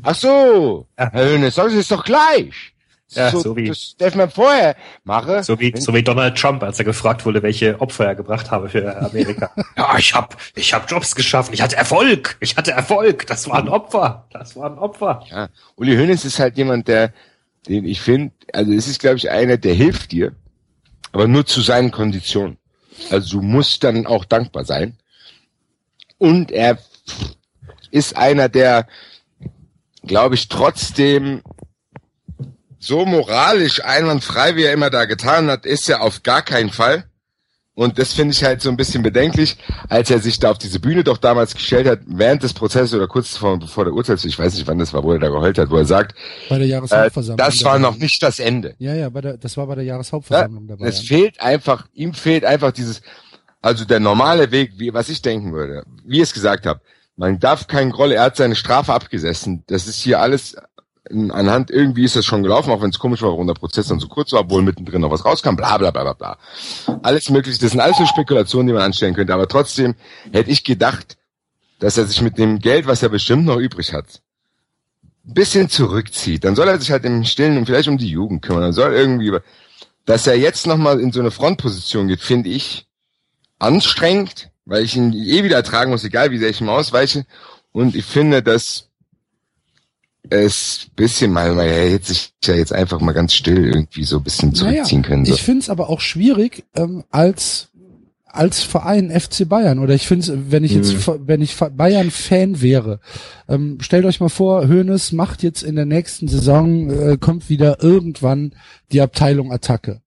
ach so, Herr Hönes, das ist doch gleich. Ja, so, so wie- das darf man vorher mache. So wie, so wie Donald Trump, als er gefragt wurde, welche Opfer er gebracht habe für Amerika. ja, ich hab, ich hab Jobs geschaffen. Ich hatte Erfolg. Ich hatte Erfolg. Das war ein Opfer. Das war ein Opfer. Ja, Uli Hoeneß ist halt jemand, der, den ich finde, also es ist, glaube ich, einer, der hilft dir, aber nur zu seinen Konditionen. Also du musst dann auch dankbar sein. Und er, ist einer, der, glaube ich, trotzdem so moralisch einwandfrei, wie er immer da getan hat, ist er auf gar keinen Fall. Und das finde ich halt so ein bisschen bedenklich, als er sich da auf diese Bühne doch damals gestellt hat, während des Prozesses oder kurz vor, bevor der Urteil, ich weiß nicht, wann das war, wo er da geheult hat, wo er sagt, bei der Jahreshauptversammlung. Äh, das war noch nicht das Ende. Ja, ja, bei der, das war bei der Jahreshauptversammlung ja, dabei. Es fehlt einfach, ihm fehlt einfach dieses, also der normale Weg, wie, was ich denken würde, wie ich es gesagt habe, man darf keinen Groll, er hat seine Strafe abgesessen. Das ist hier alles anhand, irgendwie ist das schon gelaufen, auch wenn es komisch war, warum der Prozess dann so kurz war, obwohl mittendrin noch was rauskam, bla bla bla bla bla. Alles mögliche, das sind alles so Spekulationen, die man anstellen könnte, aber trotzdem hätte ich gedacht, dass er sich mit dem Geld, was er bestimmt noch übrig hat, ein bisschen zurückzieht. Dann soll er sich halt im Stillen und vielleicht um die Jugend kümmern. Dann soll irgendwie, dass er jetzt nochmal in so eine Frontposition geht, finde ich anstrengend, weil ich ihn eh wieder ertragen muss, egal wie sehr ich ihm ausweiche. Und ich finde, dass es bisschen mal, man hätte sich ja jetzt einfach mal ganz still irgendwie so ein bisschen zurückziehen naja, können. So. Ich finde es aber auch schwierig, ähm, als als Verein FC Bayern oder ich finde wenn ich jetzt mhm. wenn ich Bayern Fan wäre ähm, stellt euch mal vor Hoeneß macht jetzt in der nächsten Saison äh, kommt wieder irgendwann die Abteilung Attacke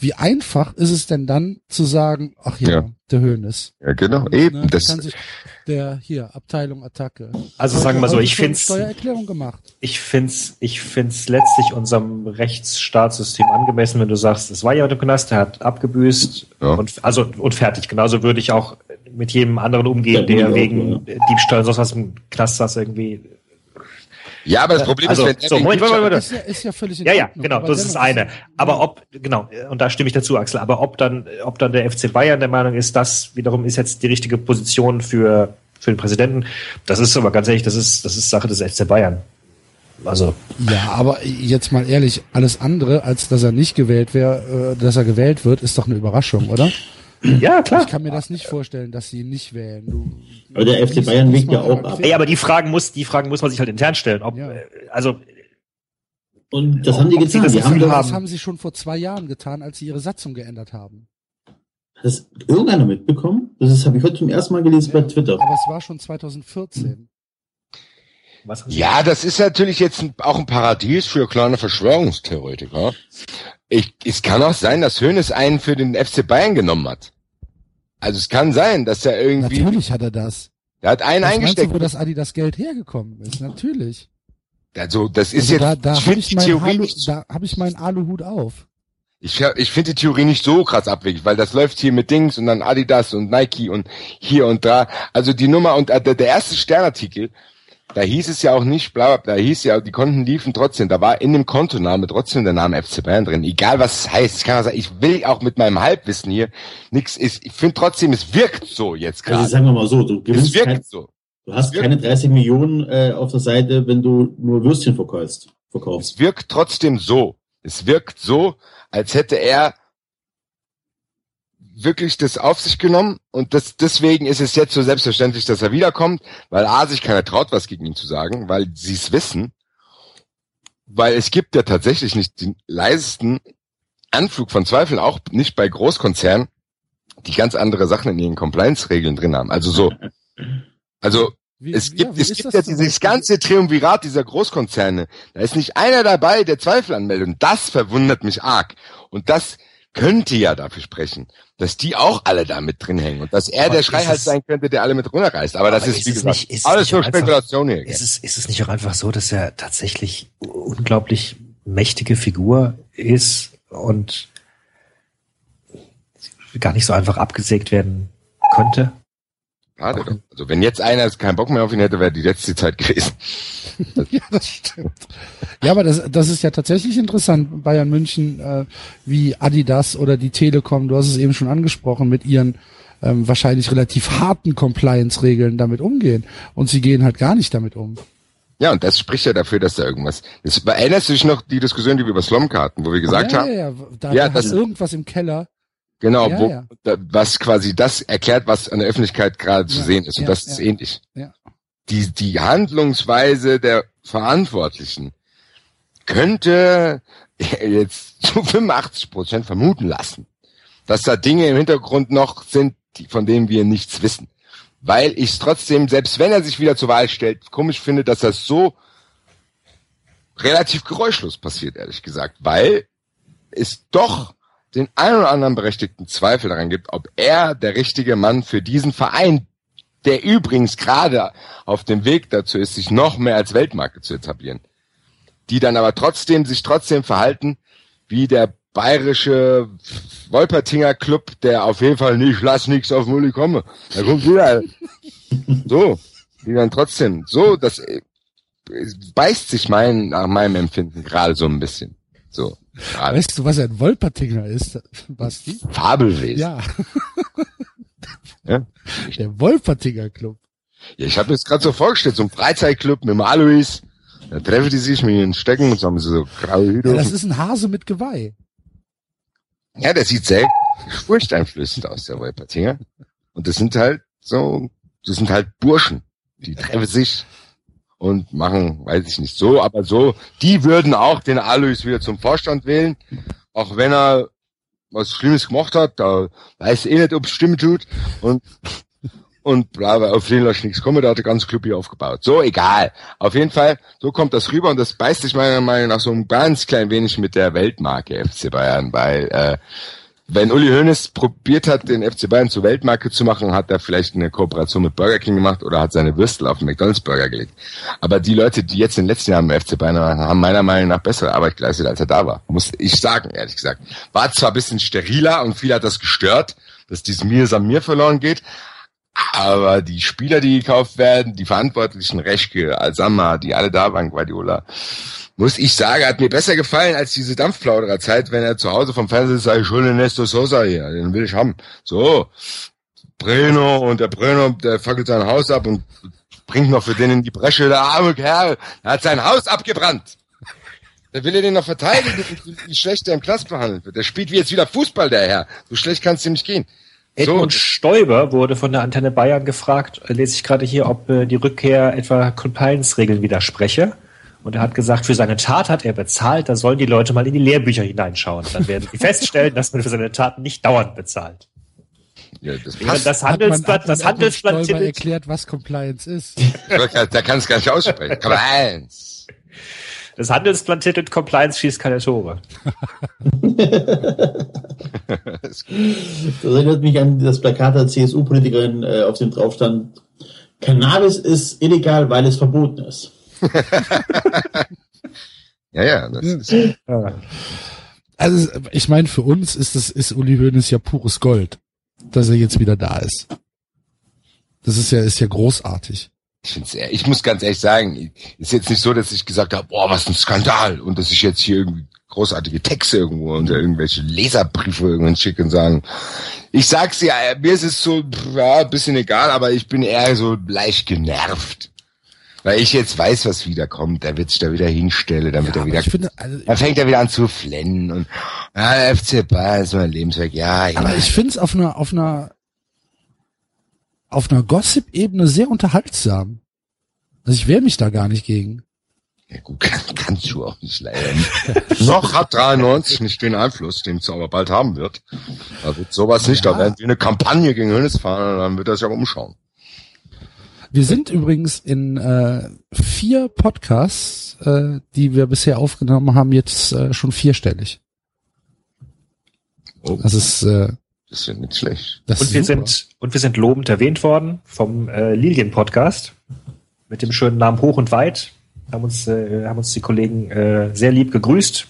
wie einfach ist es denn dann zu sagen, ach ja, ja. der Höhnes. Ja, genau, ne, eben. Das kann sich der hier Abteilung Attacke. Also sagen wir mal so, ich finde Steuererklärung gemacht. Ich finde es, ich finde es letztlich unserem Rechtsstaatssystem angemessen, wenn du sagst, es war ja im Knast, der hat abgebüßt ja. und also und fertig. Genauso würde ich auch mit jedem anderen umgehen, ja, der wegen Diebstahl und sonst was im Knast saß irgendwie ja, aber das Problem also, ist, wenn so, Moment, Moment, Moment. Ist ja, ist ja völlig in Ja, ja, genau, das ist eine. Aber ob, genau, und da stimme ich dazu, Axel, aber ob dann, ob dann der FC Bayern der Meinung ist, das wiederum ist jetzt die richtige Position für, für den Präsidenten, das ist aber ganz ehrlich, das ist, das ist Sache des FC Bayern. Also. Ja, aber jetzt mal ehrlich, alles andere, als dass er nicht gewählt wäre, äh, dass er gewählt wird, ist doch eine Überraschung, oder? Ja, klar. Ich kann mir das nicht vorstellen, dass sie ihn nicht wählen. Du, aber der FC Bayern winkt ja auch ab. Ey, aber die Fragen muss, die Fragen muss man sich halt intern stellen. Ob, ja. Äh, also. Und das haben die getan. Das, die haben, das haben, haben sie schon vor zwei Jahren getan, als sie ihre Satzung geändert haben. Hat das irgendeiner mitbekommen? Das habe ich heute zum ersten Mal gelesen ja, bei Twitter. Aber es war schon 2014. ja, das ist natürlich jetzt auch ein Paradies für kleine Verschwörungstheoretiker. Ich, es kann auch sein, dass Hönes einen für den FC Bayern genommen hat. Also es kann sein, dass er irgendwie. Natürlich hat er das. Er hat einen Was eingesteckt. Du, wo das Adi das Geld hergekommen ist? Natürlich. Also das ist also jetzt. Da, da habe ich, mein da hab ich meinen Aluhut auf. Ich, ich finde die Theorie nicht so krass abwegig, weil das läuft hier mit Dings und dann Adidas und Nike und hier und da. Also die Nummer und äh, der, der erste Sternartikel da hieß es ja auch nicht, bla, bla, da hieß ja, die Konten liefen trotzdem, da war in dem Kontoname trotzdem der Name FC Bayern drin, egal was es heißt. Ich kann auch sagen, ich will auch mit meinem Halbwissen hier nichts ist, ich finde trotzdem, es wirkt so jetzt gerade. Also sagen wir mal so, du gewinnst es wirkt kein, so. Du hast keine 30 Millionen äh, auf der Seite, wenn du nur Würstchen verkaufst. verkaufst. Es wirkt trotzdem so. Es wirkt so, als hätte er wirklich das auf sich genommen und das, deswegen ist es jetzt so selbstverständlich, dass er wiederkommt, weil A, sich keiner traut, was gegen ihn zu sagen, weil sie es wissen, weil es gibt ja tatsächlich nicht den leisesten Anflug von Zweifeln, auch nicht bei Großkonzernen, die ganz andere Sachen in ihren Compliance-Regeln drin haben. Also so, also wie, es gibt, ja, es gibt ja dieses ganze Triumvirat dieser Großkonzerne. Da ist nicht einer dabei, der Zweifel anmeldet. Und das verwundert mich arg. Und das könnte ja dafür sprechen, dass die auch alle da mit drin hängen und dass er aber der Schreihals sein könnte, der alle mit runterreißt. Aber, aber das ist, wie gesagt, nicht, alles nur Spekulation hier. Ist es, ist es nicht auch einfach so, dass er tatsächlich unglaublich mächtige Figur ist und gar nicht so einfach abgesägt werden könnte? Schade. Also wenn jetzt einer keinen Bock mehr auf ihn hätte, wäre die letzte Zeit gewesen. ja, das stimmt. Ja, aber das, das ist ja tatsächlich interessant. Bayern München äh, wie Adidas oder die Telekom, du hast es eben schon angesprochen, mit ihren ähm, wahrscheinlich relativ harten Compliance-Regeln damit umgehen. Und sie gehen halt gar nicht damit um. Ja, und das spricht ja dafür, dass da irgendwas. Das, erinnerst du dich noch die Diskussion, die wir über Slomkarten, wo wir gesagt ja, haben? Ja, ja, da, ja, da das, irgendwas im Keller. Genau, ja, wo, ja. was quasi das erklärt, was an der Öffentlichkeit gerade zu sehen ist. Und das ist ähnlich. Ja. Die, die Handlungsweise der Verantwortlichen könnte jetzt zu 85 Prozent vermuten lassen, dass da Dinge im Hintergrund noch sind, die, von denen wir nichts wissen. weil ich es trotzdem, selbst wenn er sich wieder zur Wahl stellt, komisch finde, dass das so relativ geräuschlos passiert, ehrlich gesagt, weil es doch den ein oder anderen berechtigten Zweifel daran gibt, ob er der richtige Mann für diesen Verein, der übrigens gerade auf dem Weg dazu ist, sich noch mehr als Weltmarke zu etablieren, die dann aber trotzdem sich trotzdem verhalten wie der bayerische Wolpertinger Club, der auf jeden Fall nicht, lass nix auf Mulli komme. Da kommt wieder. so, die dann trotzdem, so, das äh, beißt sich mein, nach meinem Empfinden gerade so ein bisschen. So. Grade. Weißt du, was ein Wolpertinger ist, Basti? Fabelwesen. Ja. Ja. Der Wolpertinger Club. Ja, ich habe mir das gerade so vorgestellt, so ein Freizeitclub mit dem Alois. Da treffen die sich mit ihren Stecken und so haben sie so graue Hüte. Ja, das ist ein Hase mit Geweih. Ja, der sieht sehr furchteinflößend aus, der Wolpertinger. Und das sind halt so, das sind halt Burschen. Die treffen sich und machen, weiß ich nicht, so, aber so, die würden auch den Alois wieder zum Vorstand wählen, auch wenn er was Schlimmes gemacht hat, da weiß eh nicht, ob es stimmen tut und und bla, auf den lass nichts kommen, da hat der ganze Club hier aufgebaut. So, egal. Auf jeden Fall, so kommt das rüber und das beißt sich meiner Meinung nach so ein ganz klein wenig mit der Weltmarke FC Bayern, weil äh, wenn Uli Hoeneß probiert hat, den FC Bayern zur Weltmarke zu machen, hat er vielleicht eine Kooperation mit Burger King gemacht oder hat seine Würstel auf den McDonalds Burger gelegt. Aber die Leute, die jetzt in den letzten Jahren im FC Bayern waren, haben meiner Meinung nach bessere Arbeit geleistet, als er da war. Muss ich sagen, ehrlich gesagt. War zwar ein bisschen steriler und viel hat das gestört, dass dieses Mir Samir verloren geht, aber die Spieler, die gekauft werden, die Verantwortlichen, Reschke, Alsama, die alle da waren, Guardiola, muss ich sagen, hat mir besser gefallen als diese Dampfplaudererzeit, wenn er zu Hause vom Fernseher sagt, den Nestor Sosa hier, den will ich haben. So, Breno und der Breno, der fackelt sein Haus ab und bringt noch für den in die Bresche, der arme Kerl, er hat sein Haus abgebrannt. Der will er den noch verteidigen, wie schlecht er im Klass behandelt wird. Der spielt wie jetzt wieder Fußball, der Herr. So schlecht kann es ihm nicht gehen. Edmund So. Stoiber wurde von der Antenne Bayern gefragt, äh, lese ich gerade hier, ob äh, die Rückkehr etwa Compliance-Regeln widerspreche. Und er hat gesagt, für seine Tat hat er bezahlt, da sollen die Leute mal in die Lehrbücher hineinschauen. Dann werden sie feststellen, dass man für seine Taten nicht dauernd bezahlt. Ja, das passt. das Handelsblatt, hat das Handelsblatt erklärt, was Compliance ist. Der kann es gar nicht aussprechen. Compliance. Das Handelsblatt titelt Compliance schießt keine Tore. Das erinnert mich an das Plakat der CSU-Politikerin, äh, auf dem drauf stand, Cannabis ist illegal, weil es verboten ist. Ja, ja, das ist, Ja. Also ich meine, für uns ist das ist Uli Hoeneß ja pures Gold, dass er jetzt wieder da ist. Das ist ja ist ja großartig. Ich, find's eher, ich muss ganz ehrlich sagen, ist jetzt nicht so, dass ich gesagt habe, boah, was ein Skandal und dass ich jetzt hier irgendwie großartige Texte irgendwo unter irgendwelche Leserbriefe irgendwann schicke und sagen, ich sag's ja, mir ist es so, ja, ein bisschen egal, aber ich bin eher so leicht genervt. Weil ich jetzt weiß, was wieder kommt, er wird sich da wieder hinstellen, dann wird er aber wieder finde, also, Dann fängt er wieder an zu flennen und ja, FC Bayern ist mein Lebenswerk. Ja, ja. aber ich finde es auf einer auf einer auf einer Gossip-Ebene sehr unterhaltsam. Also ich wehre mich da gar nicht gegen. ja gut, kann, kannst du auch nicht leider. Noch hat 93 nicht den Einfluss, den es aber bald haben wird. Da wird sowas nicht. Ja. Da werden wir eine Kampagne gegen Hönes fahren und dann wird er sich aber umschauen. Wir sind übrigens in äh, vier Podcasts, äh, die wir bisher aufgenommen haben, jetzt äh, schon vierstellig. Oh, Das ist, äh, das ist ja nicht schlecht. das Und wir super. sind, und wir sind lobend erwähnt worden vom äh, Lilien Podcast mit dem schönen Namen Hoch und Weit. Haben uns, äh, haben uns die Kollegen äh, sehr lieb gegrüßt.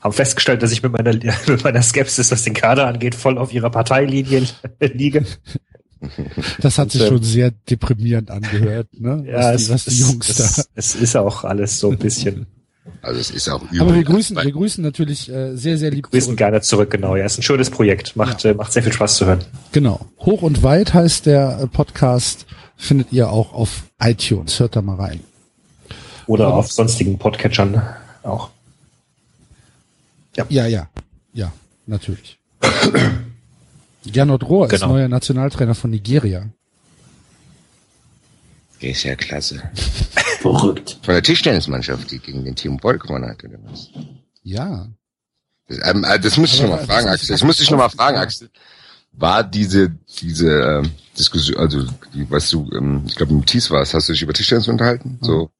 Haben festgestellt, dass ich mit meiner, mit meiner Skepsis, was den Kader angeht, voll auf ihrer Parteilinie liege. Das hat sich schon sehr deprimierend angehört, ne? Ja, was, die, was die es, Jungs da. es, es ist auch alles so ein bisschen. Also es ist auch übel. Aber wir grüßen, wir grüßen natürlich äh, sehr, sehr lieb Grüßen zurück. gerne zurück, genau. Ja, ist ein schönes Projekt. Macht, äh, macht sehr viel Spaß zu hören. Genau. Hoch und weit heißt der äh, Podcast, findet ihr auch auf iTunes. Hört da mal rein. Oder Ja. auf sonstigen Podcatchern auch. Ja, ja. Ja, natürlich. Gernot Rohr ist Genau. neuer Nationaltrainer von Nigeria. ist ja klasse. Verrückt. Von der Tischtennismannschaft, die gegen den Team Boll gewonnen hat, oder was? Ja. Das, ähm, äh, das muss ich nochmal fragen, Axel. Das muss ich nochmal fragen. Axel. war diese, diese äh, Diskussion, also die, weißt du, ähm, ich glaube im Tees war es, hast du dich über Tischtennis unterhalten? So,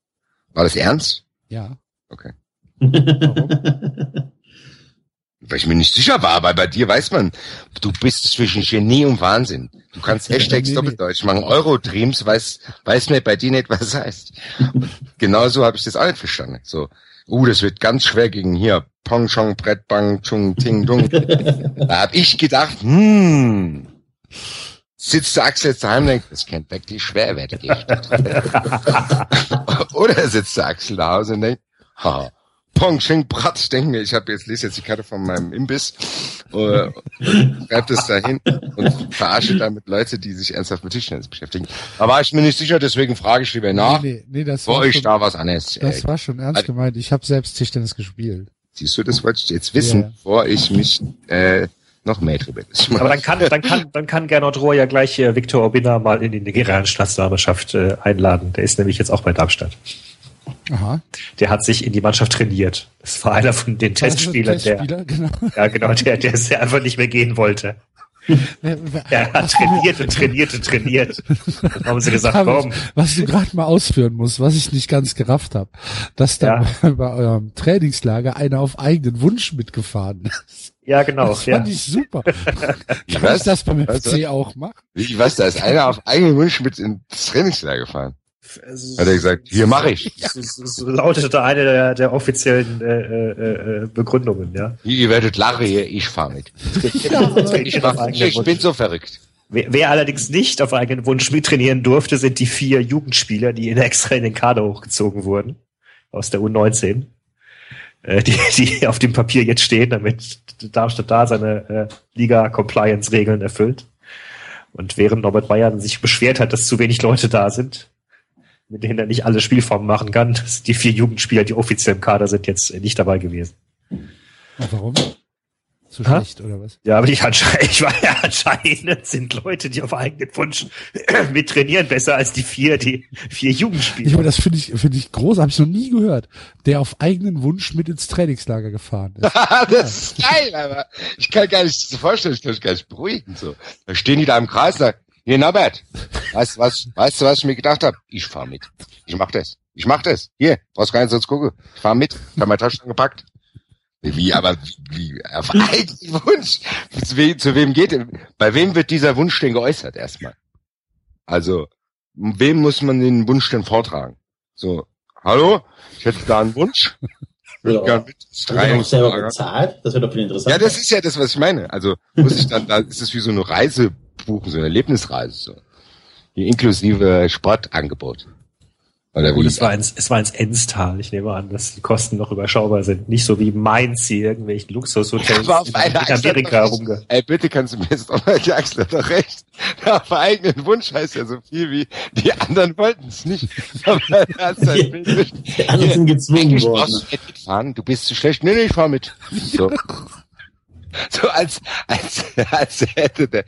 war das ernst? Ja. Okay. Warum? Weil ich mir nicht sicher war, aber bei dir weiß man, du bist zwischen Genie und Wahnsinn. Du kannst Hashtags Nee. Doppeldeutsch machen. Euro-Dreams weiß, weiß mir bei dir nicht, was heißt. Und genauso habe ich das auch nicht verstanden. So, uh, das wird ganz schwer gegen hier. Pong, Chong, Brett, Bang, Chung, Ting, Dung. da hab ich gedacht, hm, sitzt der Axel jetzt daheim und denkt, das könnte wirklich schwer werden. Oder sitzt der Axel da Hause und denkt, haha, Pong, Ching, Brat, ich denke mir, ich habe jetzt, lese jetzt die Karte von meinem Imbiss, äh, schreibt es dahin und verarsche damit Leute, die sich ernsthaft mit Tischtennis beschäftigen. Da war ich mir nicht sicher, deswegen frage ich lieber nach, Nee, nee, nee, das wo war ich schon, da was anderes. das war schon ernst Also- gemeint. Ich habe selbst Tischtennis gespielt. Siehst du, das wollte ich jetzt wissen, Ja. bevor ich mich äh, noch mehr drüber Aber dann kann, dann kann, dann kann Gernot Rohr ja gleich äh, Viktor Orbina mal in die nigerianische Staatsnationalmannschaft äh, einladen. Der ist nämlich jetzt auch bei Darmstadt. Aha. Der hat sich in die Mannschaft trainiert. Das war einer von den Testspielern, der, Testspieler, genau. ja genau, der, der es einfach nicht mehr gehen wollte. Er hat trainiert und trainiert und trainiert. Dann haben sie gesagt, komm, Was du gerade mal ausführen musst, was ich nicht ganz gerafft habe, dass da bei eurem Trainingslager einer auf eigenen Wunsch mitgefahren ist. ja genau, Das ja. fand ich super. Kann Was? ich das beim Was? FC auch machen? Wie, was, da ist einer auf eigenen Wunsch mit ins Trainingslager gefahren. Hat er gesagt, hier mache ich. So, so, so lautete eine der, der offiziellen äh, äh, äh, Begründungen, ja. Ihr werdet lachen hier, ich fahre mit. Ich, mach, ich bin so verrückt. Wer, wer allerdings nicht auf eigenen Wunsch mittrainieren durfte, sind die vier Jugendspieler, die in extra in den Kader hochgezogen wurden. Aus der U19. Äh, die, die auf dem Papier jetzt stehen, damit Darmstadt da seine äh, Liga-Compliance-Regeln erfüllt. Und während Norbert Bayern sich beschwert hat, dass zu wenig Leute da sind, mit denen er nicht alle Spielformen machen kann, sind die vier Jugendspieler, die offiziell im Kader sind, jetzt nicht dabei gewesen. Und warum? Zu Ha? schlecht, oder was? Ja, aber anscheinend, ich war ja anscheinend sind Leute, die auf eigenen Wunsch mit trainieren, besser als die vier, die vier Ich Jugendspieler. meine, das finde ich, finde ich groß, habe ich noch nie gehört, der auf eigenen Wunsch mit ins Trainingslager gefahren ist. das ist geil, aber ich kann gar nicht so vorstellen, ich kann mich gar nicht beruhigen. So. Da stehen die da im Kreis und sagen, hier Norbert, weißt du was, weißt du, was ich mir gedacht habe? Ich fahr mit. Ich mach das. Ich mach das. Hier, brauchst gar nicht sonst gucken. Ich fahr mit. Ich hab meine Taschen gepackt. Wie, aber wie, wie auf eigenen Wunsch? Zu wem, zu wem geht, bei wem wird dieser Wunsch denn geäußert erstmal? Also, wem muss man den Wunsch denn vortragen? So, hallo, ich hätte da einen Wunsch. Ja. gerne mit auch selber bezahlt? Das wäre doch viel interessanter. Ja, das ist ja das, was ich meine. Also muss ich dann, da ist es wie so eine Reise buchen, so eine Erlebnisreise, so. Die inklusive Sportangebot. Oder Gut, wie? es war ins, es war ins Enstal. Ich nehme an, dass die Kosten noch überschaubar sind. Nicht so wie Mainz hier irgendwelchen Luxushotels in, einer in Amerika rumge. Ey, bitte kannst du mir jetzt auch mal, die Axel hat doch recht. Auf eigenen Wunsch heißt ja so viel wie, die anderen wollten es nicht. Aber er hat's halt wirklich- Die anderen sind gezwungen worden. du mitfahren, du bist zu schlecht. Nee, nee, ich fahr mit. So. So als, als, als hätte der,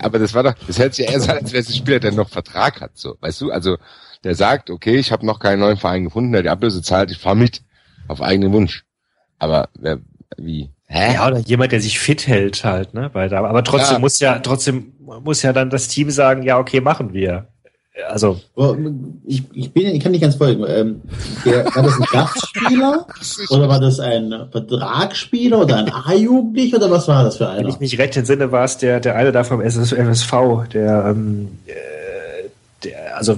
aber das war doch, das hört sich eher so an, als wäre es ein Spieler, der noch Vertrag hat, so, weißt du? Also, der sagt, okay, ich habe noch keinen neuen Verein gefunden, der die Ablöse zahlt, ich fahr mit, auf eigenen Wunsch. Aber, wer, wie? Hä? Ja, oder jemand, der sich fit hält halt, ne? Bei da, aber trotzdem Ja. muss ja, trotzdem muss ja dann das Team sagen, ja, okay, machen wir. Also, Ich, ich, bin, ich kann nicht ganz folgen. Ähm, der, war das ein Gastspieler? Oder war das ein Vertragsspieler oder ein A-Jugendlich oder was war das für wenn einer? ich mich recht entsinne, war es der, der eine da vom FSV, der, ähm, äh, der, also,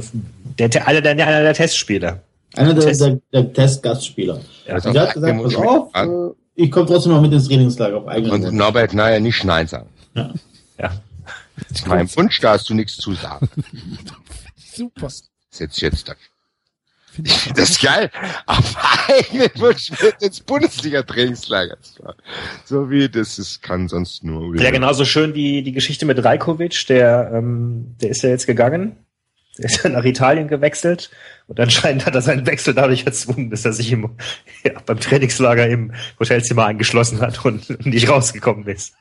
der, der, einer der, einer der Testspieler. Einer der, Test- der, der Testgastspieler. Ja, Und der hat gesagt, pass auf, äh, ich komme trotzdem noch mit ins Trainingslager auf eigenen Und. Norbert, naja, nicht Nein sagen. ja. Mein Wunsch, da hast du nichts zu sagen. Super. Das setz jetzt da. Finde ich Das ist geil. Auf eigenen Wunsch mit ins Bundesliga-Trainingslager zu fahren. So wie das ist, kann sonst nur. Ja, genauso schön wie die Geschichte mit Rajkovic, der, ähm, der ist ja jetzt gegangen. Der ist ja nach Italien gewechselt und anscheinend hat er seinen Wechsel dadurch erzwungen, dass er sich im, ja, beim Trainingslager im Hotelzimmer eingeschlossen hat und nicht rausgekommen ist.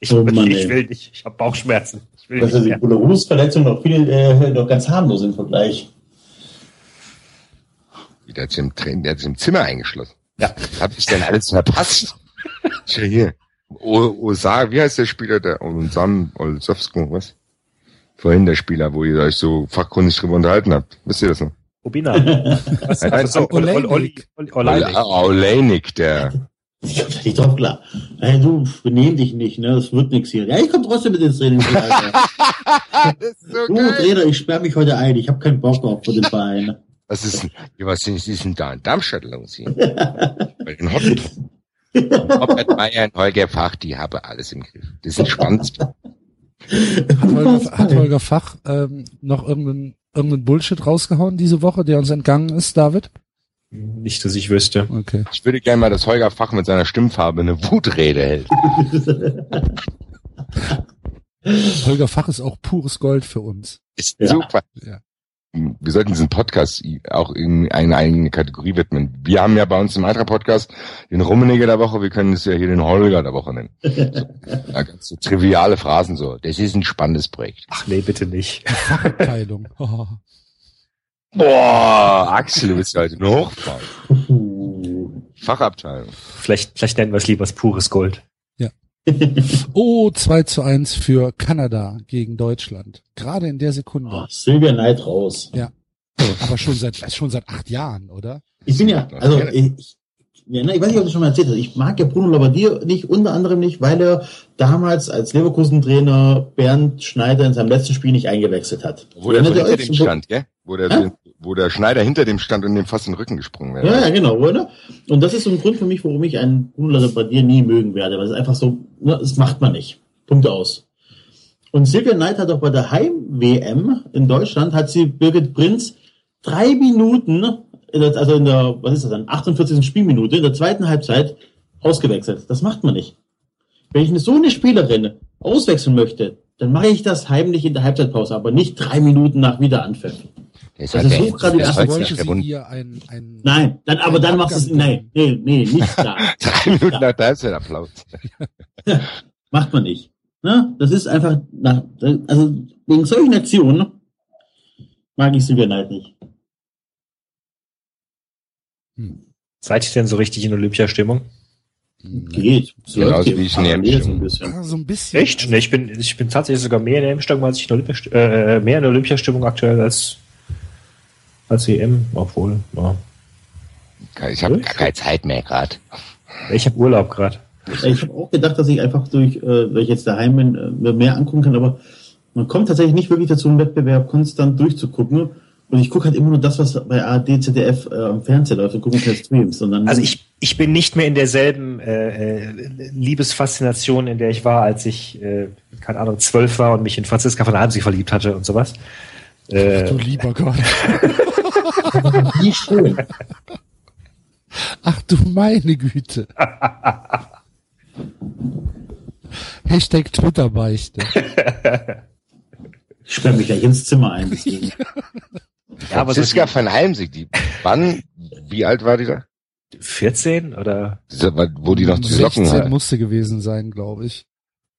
Ich, Oh Mann, ich will nicht, ich habe Bauchschmerzen. Will Dass nicht ja die mehr. Bularus-Verletzung noch viel, äh, noch ganz harmlos im Vergleich. Der hat sich im, der hat sich im Zimmer eingeschlossen. Ja. Hab ich denn alles verpasst? Schau hier. Osar, wie heißt der Spieler, der Olsam, Olsowsko, was? Vorhin der Spieler, wo ihr euch so fachkundig drüber unterhalten habt. Wisst ihr das noch? Obina. Oleinik, der. Ich komm da nicht drauf klar. Hey, du, benehm dich nicht, ne? Das wird nix hier. Ja, ich komm trotzdem mit ins Training. Alter. das ist so Du, Trainer, ich sperr mich heute ein. Ich habe keinen Bock auf für den Verein. Was ist denn, ja, was ist ist denn da in Darmstadt los hier? Bei den Hotten. Robert Meyer und Holger Fach, die haben alles im Griff. Das sind spannend. Hat Holger, hat Holger Fach ähm, noch irgendeinen irgendeinen Bullshit rausgehauen diese Woche, der uns entgangen ist, David? Nicht, dass ich wüsste. Okay. Ich würde gerne mal, dass Holger Fach mit seiner Stimmfarbe eine Wutrede hält. Holger Fach ist auch pures Gold für uns. Ist Ja. super. Ja. Wir sollten diesen Podcast auch in eine eigene Kategorie widmen. Wir haben ja bei uns im Eintracht-Podcast den Rummeniger der Woche, wir können es ja hier den Holger der Woche nennen. So, ja, ganz so triviale Phrasen so. Das ist ein spannendes Projekt. Ach nee, bitte nicht. Abteilung. Oh. Boah, Axel, du bist ja heute nur hochfahren. Uh. Fachabteilung. Vielleicht, vielleicht nennen wir es lieber das pures Gold. oh, 2 zu 1 für Kanada gegen Deutschland. Gerade in der Sekunde. Oh, Silvia Neid raus. Aber schon seit schon seit acht Jahren, oder? Ich bin ja, also ich, ich, ja, ne, ich weiß nicht, ob du schon mal erzählt hast. Ich mag ja Bruno Labbadia nicht, unter anderem nicht, weil er damals als Leverkusen-Trainer Bernd Schneider in seinem letzten Spiel nicht eingewechselt hat. Wo der so hinter dem stand, gell? Wo der, Hä? Wo der Schneider hinter dem stand und dem fast in den Rücken gesprungen wäre. Ja, ja, genau, oder? Und das ist so ein Grund für mich, warum ich einen Bruno Labbadia nie mögen werde, weil es einfach so, ne, das macht man nicht. Punkt aus. Und Silvia Neid hat auch bei der Heim-WM in Deutschland, hat sie Birgit Prinz drei Minuten, also in der, was ist das dann, 48. Spielminute, in der zweiten Halbzeit ausgewechselt. Das macht man nicht. Wenn ich so eine Spielerin auswechseln möchte, dann mache ich das heimlich in der Halbzeitpause, aber nicht drei Minuten nach Wiederanpfiff. Das Das hat ist der- so gerade die erste sie verbunden. ihr ein, ein Nein, dann, aber dann machst du es, nee, nee, nee, nicht da. Drei Minuten nach der Halbzeit Applaus. Macht man nicht. Ne? Das ist einfach, nach, also wegen solchen Aktionen mag ich Silvia Neid nicht. hm, Seid ihr denn so richtig in Olympiastimmung? hm, Geht. Geht wie ich in der parallel so ein bisschen. so ein bisschen. Echt? Nee, ich bin, ich bin tatsächlich sogar mehr in der EM-Stimmung, als ich in Olympiast äh, mehr in der Olympiastimmung aktuell als, als EM, obwohl, ja. Ich habe gar keine Zeit mehr gerade. Ich habe Urlaub gerade. Ich habe auch gedacht, dass ich einfach durch, äh, weil ich jetzt daheim bin, äh, mir mehr angucken kann, aber man kommt tatsächlich nicht wirklich dazu, einen Wettbewerb konstant durchzugucken. Und ich gucke halt immer nur das, was bei ARD, ZDF äh, am Fernseher läuft und gucke keine Streams. Sondern Also ich, ich bin nicht mehr in derselben äh, äh, Liebesfaszination, in der ich war, als ich, äh, keine Ahnung, zwölf war und mich in Franziska von Almsig verliebt hatte und sowas. Äh, Du lieber Gott. Wie schön. Ach du meine Güte. Hashtag Twitter-Beichte. Ich sperre mich gleich ins Zimmer ein. Deswegen. ja, aber so Franziska von Heimsig, die, wann, wie alt war die da? 14 oder? Diese, wo die noch die 16 Socken hat. musste gewesen sein, glaube ich.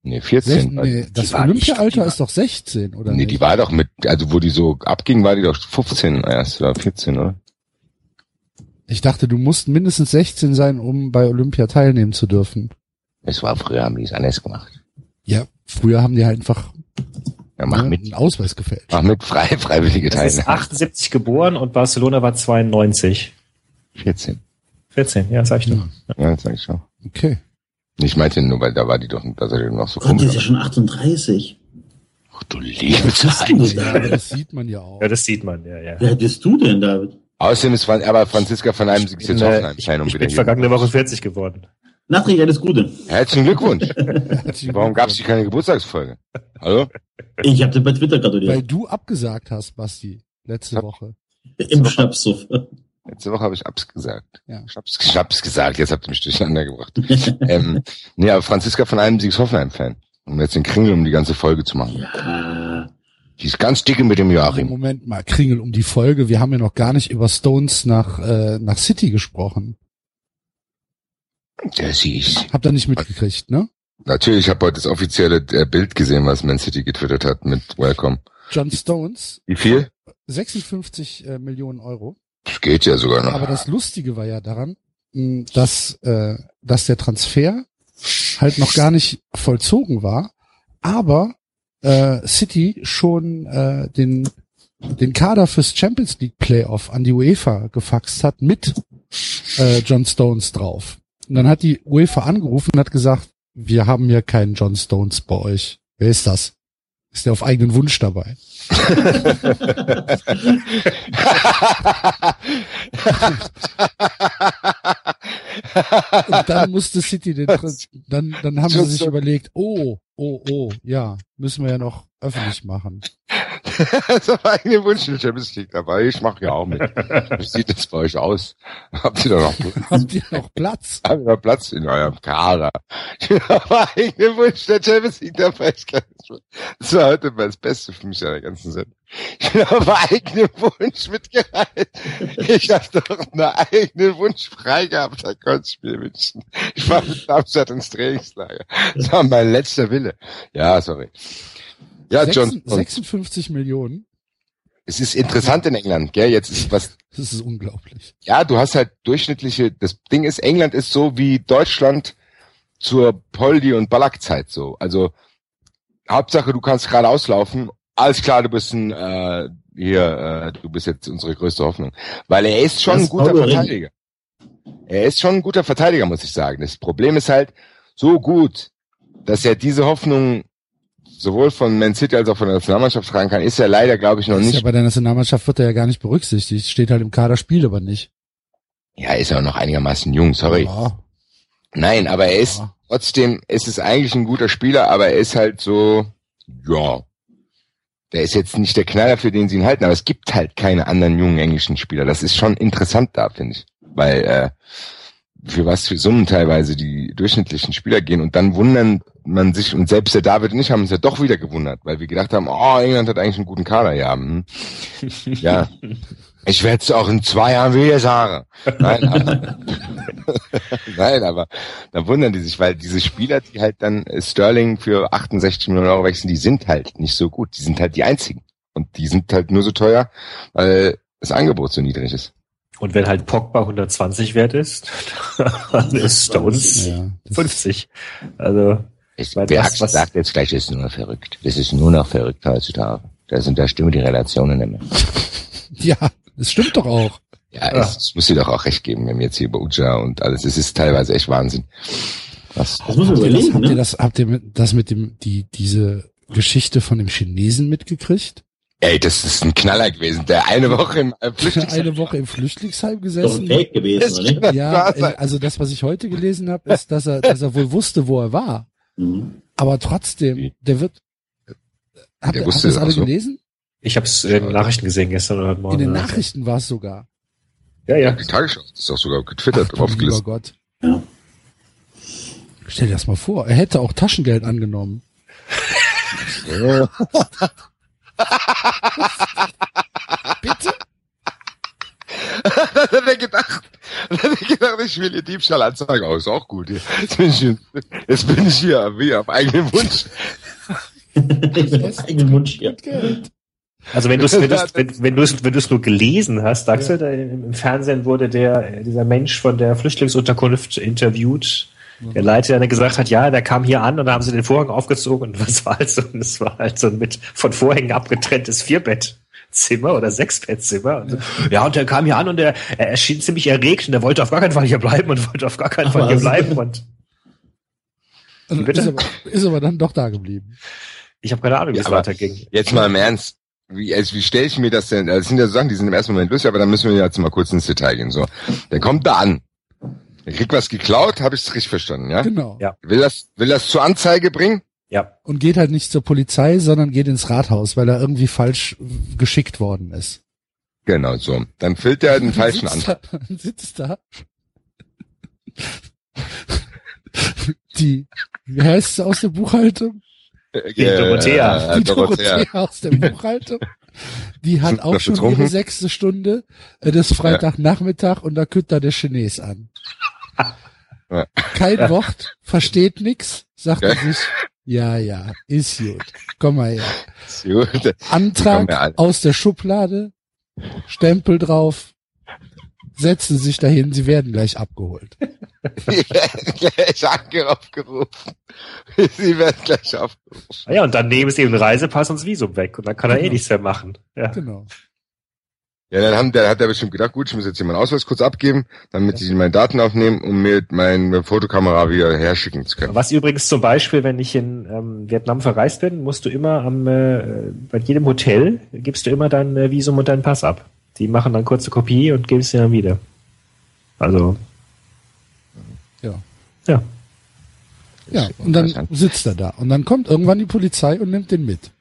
Nee, 16, 14. nee, das Olympia-Alter ist doch 16, oder nee, nicht? die war doch mit, also wo die so abging, war die doch 15 erst oder 14, oder? Ich dachte, du musst mindestens 16 sein, um bei Olympia teilnehmen zu dürfen. Es war früher, haben die es anders gemacht. Ja, früher haben die halt einfach Ja, mach ne, mit. einen Ausweis gefälscht. Mach mit, frei, freiwillige Das ist Teilnahme. 78 geboren und Barcelona war 92. 14. 14, ja, sag ich doch. Ja, das sag ich schon. Okay. Ich meinte nur, weil da war die doch, da seid ihr noch so Gott, die ist ja komisch. schon 38. Ach du liebe Was bist denn Zeit. du, Ja, aber David? das sieht man ja auch. Ja, das sieht man, ja, ja. Alt bist du denn, David? Außerdem ist, aber Franziska von Heimsig ist jetzt Äh, ich, Klein, um ich wieder bin hier- vergangene Woche 40 geworden. Nachträglich alles Gute. Herzlichen Glückwunsch. Warum gab es hier keine Geburtstagsfolge? Hallo? Ich habe dir bei Twitter Weil gratuliert. du abgesagt hast, Basti, letzte Woche. Im Schnapssuff. Letzte Woche habe ich Abs gesagt. Ja. Ich hab's, ich hab's gesagt, jetzt habt ihr mich durcheinander gebracht. ähm, nee, aber Franziska von Heimsig ist Hoffenheim-Fan. Um jetzt den Kringel um die ganze Folge zu machen. ja. Die ist ganz dicke mit dem Joachim. Moment mal, Kringel um die Folge. Wir haben ja noch gar nicht über Stones nach, äh, nach City gesprochen. Der sie ist. Habt ihr nicht mitgekriegt, ne? Natürlich, ich habe heute das offizielle äh, Bild gesehen, was Man City getwittert hat mit Welcome. John Stones, Wie viel? 56 äh, Millionen Euro. Das geht ja sogar noch. Aber das Lustige war ja daran, dass, äh, dass der Transfer halt noch gar nicht vollzogen war, aber äh, City schon äh, den den Kader fürs Champions League Playoff an die UEFA gefaxt hat mit äh, John Stones drauf. Und dann hat die UEFA angerufen und hat gesagt, wir haben hier keinen John Stones bei euch. Wer ist das? Ist der auf eigenen Wunsch dabei? Und dann musste City den, dann, dann haben sie sich überlegt, oh, oh, oh, ja, müssen wir ja noch öffentlich machen. das aber eigene Wunsch in Champions League dabei. Ich mache ja auch mit. Wie sieht das bei euch aus? Habt ihr da noch, Habt ihr noch Platz? habt ihr noch Platz in eurem Kader? Ich bin aber eigene Wunsch der Champions League dabei. Das Das war heute mal das Beste für mich an der ganzen Sendung. Ich bin aber eigene Wunsch mitgereiht. Ich habe doch einen eigenen Wunsch frei gehabt, da konnte ich mir wünschen. Ich war mit Darmstadt ins Trainingslager. Das war mein letzter Wille. Ja, sorry. Ja, John. Sechs- 56 Millionen. Es ist interessant in England, gell? Jetzt ist was, Das ist unglaublich. ja, du hast halt durchschnittliche, das Ding ist, England ist so wie Deutschland zur Poldi- und Ballack-Zeit so. Also, Hauptsache, du kannst gerade auslaufen. Alles klar, du bist ein, äh, hier, äh, du bist jetzt unsere größte Hoffnung. Weil er ist schon Das ein guter. Verteidiger. Er ist schon ein guter Verteidiger, muss ich sagen. Das Problem ist halt so gut, dass er diese Hoffnung sowohl von Man City als auch von der Nationalmannschaft tragen kann, ist er leider, glaube ich, noch Ist nicht ja bei der Nationalmannschaft wird er ja gar nicht berücksichtigt. Steht halt im Kader, spielt aber nicht. Ja, ist ja auch noch einigermaßen jung, sorry. Ja, Nein, aber er ist, Ja. trotzdem ist es eigentlich ein guter Spieler, aber er ist halt so, ja. Der ist jetzt nicht der Knaller, für den sie ihn halten, aber es gibt halt keine anderen jungen englischen Spieler. Das ist schon interessant da, finde ich. Weil, äh, für was für Summen teilweise die durchschnittlichen Spieler gehen und dann wundern man sich, und selbst der David und ich haben uns ja doch wieder gewundert, weil wir gedacht haben, oh, England hat eigentlich einen guten Kader, ja. Hm. Ja. Ich werde es auch in zwei Jahren wieder sagen. Nein, aber, Nein, aber da wundern die sich, weil diese Spieler, die halt dann äh, Sterling für 68 Millionen Euro wechseln, die sind halt nicht so gut. Die sind halt die einzigen. Und die sind halt nur so teuer, weil das Angebot so niedrig ist. Und wenn halt Pogba 120 wert ist, dann ist Stones ja. Das 50. Also, Ich, wer was- was- sagt jetzt gleich, ist nur noch verrückt. Das ist nur noch verrückt heutzutage. Da sind da stimmen die Relationen nicht mehr. ja, das stimmt doch auch. Ja, Ja. Es, es muss dir doch auch recht geben, wenn wir jetzt hier über Uja und alles, es ist teilweise echt Wahnsinn. Was, Das muss man Habt ihr das, überlegen, habt ihr ne? das, habt ihr mit, das mit dem, die, diese Geschichte von dem Chinesen mitgekriegt? Ey, das ist ein Knaller gewesen. Der eine Woche im äh, Flüchtlingsheim. Eine Woche im Flüchtlingsheim Doch gesessen. ein Fake gewesen, oder nicht? Ja, äh, also das, was ich heute gelesen habe, ist, dass er, dass er wohl wusste, wo er war. Mhm. Aber trotzdem, der wird. Habt ihr, habt wusste ihr das alle so. gelesen? ich habe es in den Nachrichten gesehen gestern oder heute Morgen. In den Nachrichten war es sogar. Ja, ja. Die Tagesschau das ist auch sogar getwittert, Ach, lieber aufgelistet. Gott. Ja. Stell dir das mal vor, er hätte auch Taschengeld angenommen. Ja. Bitte? Das hat er gedacht. Hat er gedacht, ich will ihr Diebstahlanzeige aus. Auch gut. Jetzt bin ich, hier- jetzt bin ich hier, wie auf eigenen Wunsch. ich bin auf eigenen Wunsch hier. Also wenn du es wenn du's, wenn, wenn du's, wenn du's nur gelesen hast, Axel, da im, im Fernsehen wurde der dieser Mensch von der Flüchtlingsunterkunft interviewt. Der Leiter, der gesagt hat, ja, der kam hier an und da haben sie den Vorhang aufgezogen und was war halt so, und es war halt so ein mit von Vorhängen abgetrenntes Vierbettzimmer oder Sechsbettzimmer. Und so. Ja, und der kam hier an und der, er erschien ziemlich erregt und er wollte auf gar keinen Fall hier bleiben und wollte auf gar keinen Ach, Fall hier was? bleiben und Und Bitte? ist, aber, ist aber dann doch da geblieben. ich habe keine Ahnung, wie Ja, es aber- weiterging. Jetzt mal im Ernst. Wie, also wie stelle ich mir das denn? Das sind ja so Sachen, die sind im ersten Moment lustig, aber dann müssen wir jetzt mal kurz ins Detail gehen. So, der kommt da an. Er kriegt was geklaut, habe ich es richtig verstanden, ja? Genau. Ja. Will das, will das zur Anzeige bringen? Ja, Und geht halt nicht zur Polizei, sondern geht ins Rathaus, weil er irgendwie falsch äh, geschickt worden ist. Genau, so. Dann füllt er den falschen sitzt Antrag. Da, dann sitzt da. Die, wie heißt sie aus der Buchhaltung? Die Dorothea. Äh, Die Dorothea. Dorothea aus der Buchhaltung. Die hat auch schon betrunken? ihre sechste Stunde. äh, Das ist Freitagnachmittag und da kütt da der Chines an. Ja. Kein Wort, versteht nix, sagt er Ja. sich. Ja, ja, ist gut. Komm mal her. Gut. Kommen Antrag aus der Schublade, Stempel drauf, setzen sich dahin, sie werden gleich abgeholt. Die werden gleich aufgerufen. Sie werden gleich aufgerufen. Ah ja, und dann nehmen sie den Reisepass und das Visum weg und dann kann er eh Genau. nichts mehr machen. Ja. Genau. Ja, dann haben, der hat er bestimmt gedacht, gut, ich muss jetzt hier meinen Ausweis kurz abgeben, damit sie meine Daten aufnehmen, um mir meine Fotokamera wieder herschicken zu können. Was übrigens zum Beispiel, wenn ich in ähm, Vietnam verreist bin, musst du immer am äh, bei jedem Hotel gibst du immer dein äh, Visum und deinen Pass ab. Die machen dann kurze Kopie und geben es dir dann wieder. Also Ja. ja. Ja, und dann sitzt er da. Und dann kommt irgendwann die Polizei und nimmt den mit.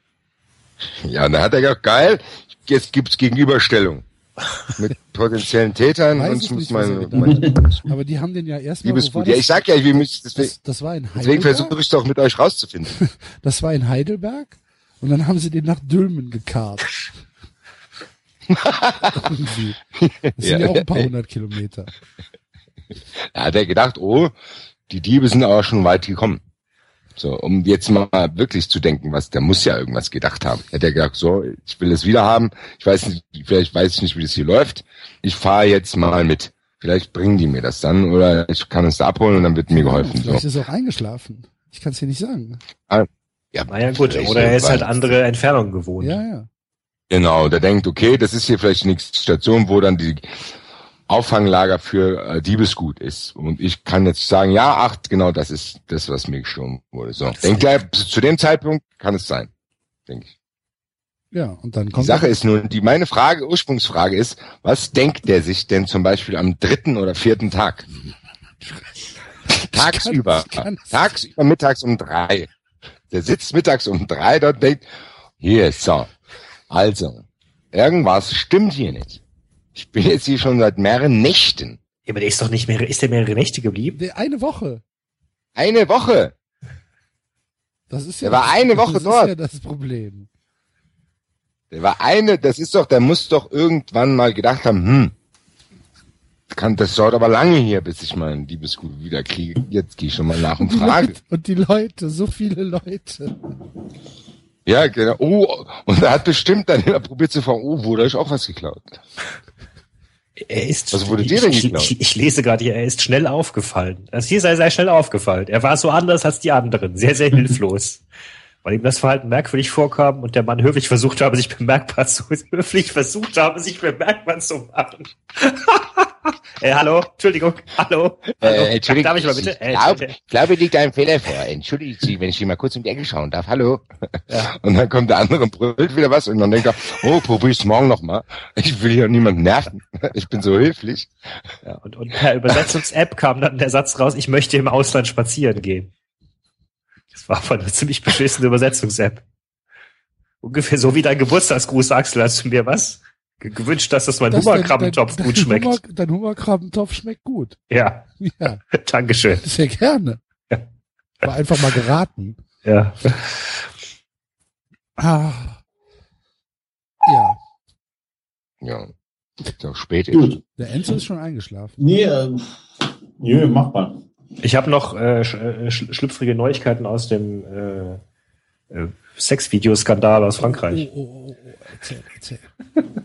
Ja, und dann hat er gesagt, geil, jetzt gibt's Gegenüberstellung. Mit potenziellen Tätern Weiß und ich ich muss meine Aber die haben den ja erstmal. Ja, ich sag ja, wir müssen, deswegen, das, das war in deswegen Heidelberg. versuche ich doch mit euch rauszufinden. Das war in Heidelberg. Und dann haben sie den nach Dülmen gekarrt. Das sind ja, Ja. auch ein paar hundert Kilometer. Da hat er gedacht, oh, die Diebe sind aber schon weit gekommen. So, um jetzt mal wirklich zu denken, was, der muss ja irgendwas gedacht haben. Hat er gedacht, so, ich will es wieder haben. Ich weiß nicht, vielleicht weiß ich nicht, wie das hier läuft. Ich fahre jetzt mal mit. Vielleicht bringen die mir das dann oder ich kann es da abholen und dann wird mir geholfen. So. Vielleicht ist er auch eingeschlafen. Ich kann es dir nicht sagen. Ja, Naja gut, oder er ist halt andere Entfernungen gewohnt. Ja, ja. Genau, der denkt, okay, das ist hier vielleicht nächste Station, wo dann die Auffanglager für äh, Diebesgut ist. Und ich kann jetzt sagen, ja, ach, genau, das ist das, was mir gestohlen wurde. So, denkt er, zu dem Zeitpunkt kann es sein, denke ich. Ja, und dann Die kommt Sache ist nun, die meine Frage, Ursprungsfrage ist, was denkt der sich denn zum Beispiel am dritten oder vierten Tag? Tagsüber, ich kann tagsüber mittags um drei. Der sitzt mittags um drei dort und denkt, hier, so, also, irgendwas stimmt hier nicht. Ich bin jetzt hier schon seit mehreren Nächten. Ja, aber der ist doch nicht mehr, ist der mehrere Nächte geblieben? Eine Woche. Eine Woche. Das ist ja Der war eine Woche das dort. ist ja das Problem. Der war eine, das ist doch, der muss doch irgendwann mal gedacht haben, hm, kann, das dauert aber lange hier, bis ich mein Liebesgut wieder kriege. Jetzt gehe ich schon mal nach und Und die, frage. Leute, und die Leute, so viele Leute. Ja, genau. Oh, und er hat bestimmt dann immer probiert zu fragen, oh, wurde euch auch was geklaut? Er ist, Was wurde dir ich, denn ich, ich, ich lese gerade hier, er ist schnell aufgefallen. Also hier sei sehr schnell aufgefallen. Er war so anders als die anderen, sehr, sehr hilflos. Weil ihm das Verhalten merkwürdig vorkam und der Mann höflich versucht habe, sich bemerkbar zu, höflich versucht habe, sich bemerkbar zu machen. äh, hallo, Entschuldigung, hallo, hallo. Äh, Entschuldigung, darf ich mal bitte? Ich Äh, glaube, glaube, liegt ein Fehler vor. Entschuldigen Sie, wenn ich hier mal kurz um die Ecke schauen darf. Hallo. Ja. Und dann kommt der andere und brüllt wieder was und dann denkt er, oh, probier's morgen noch mal. Ich will hier niemanden nerven. Ich bin so höflich. Ja, und, und per Übersetzungs-App kam dann der Satz raus, ich möchte im Ausland spazieren gehen. Das war aber eine ziemlich beschissene Übersetzungs-App. Ungefähr so wie dein Geburtstagsgruß, Axel, hast du mir was? Ge- Gewünscht, dass das mein Das- dein- Hummerkrabbentopf dein- gut dein schmeckt. Hummer, dein Hummerkrabbentopf schmeckt gut. Ja, Ja, Dankeschön. sehr gerne. Ja. War einfach mal geraten. Ja. Ah. Ja, Ja. Ist auch spät. ist. Gut. der Enzo ist schon eingeschlafen. Nee, äh, nö, machbar. Ich habe noch äh, sch äh, sch schlüpfrige Neuigkeiten aus dem äh, äh, Sexvideoskandal aus Frankreich. Oh, oh, oh, oh. Erzähl, erzähl.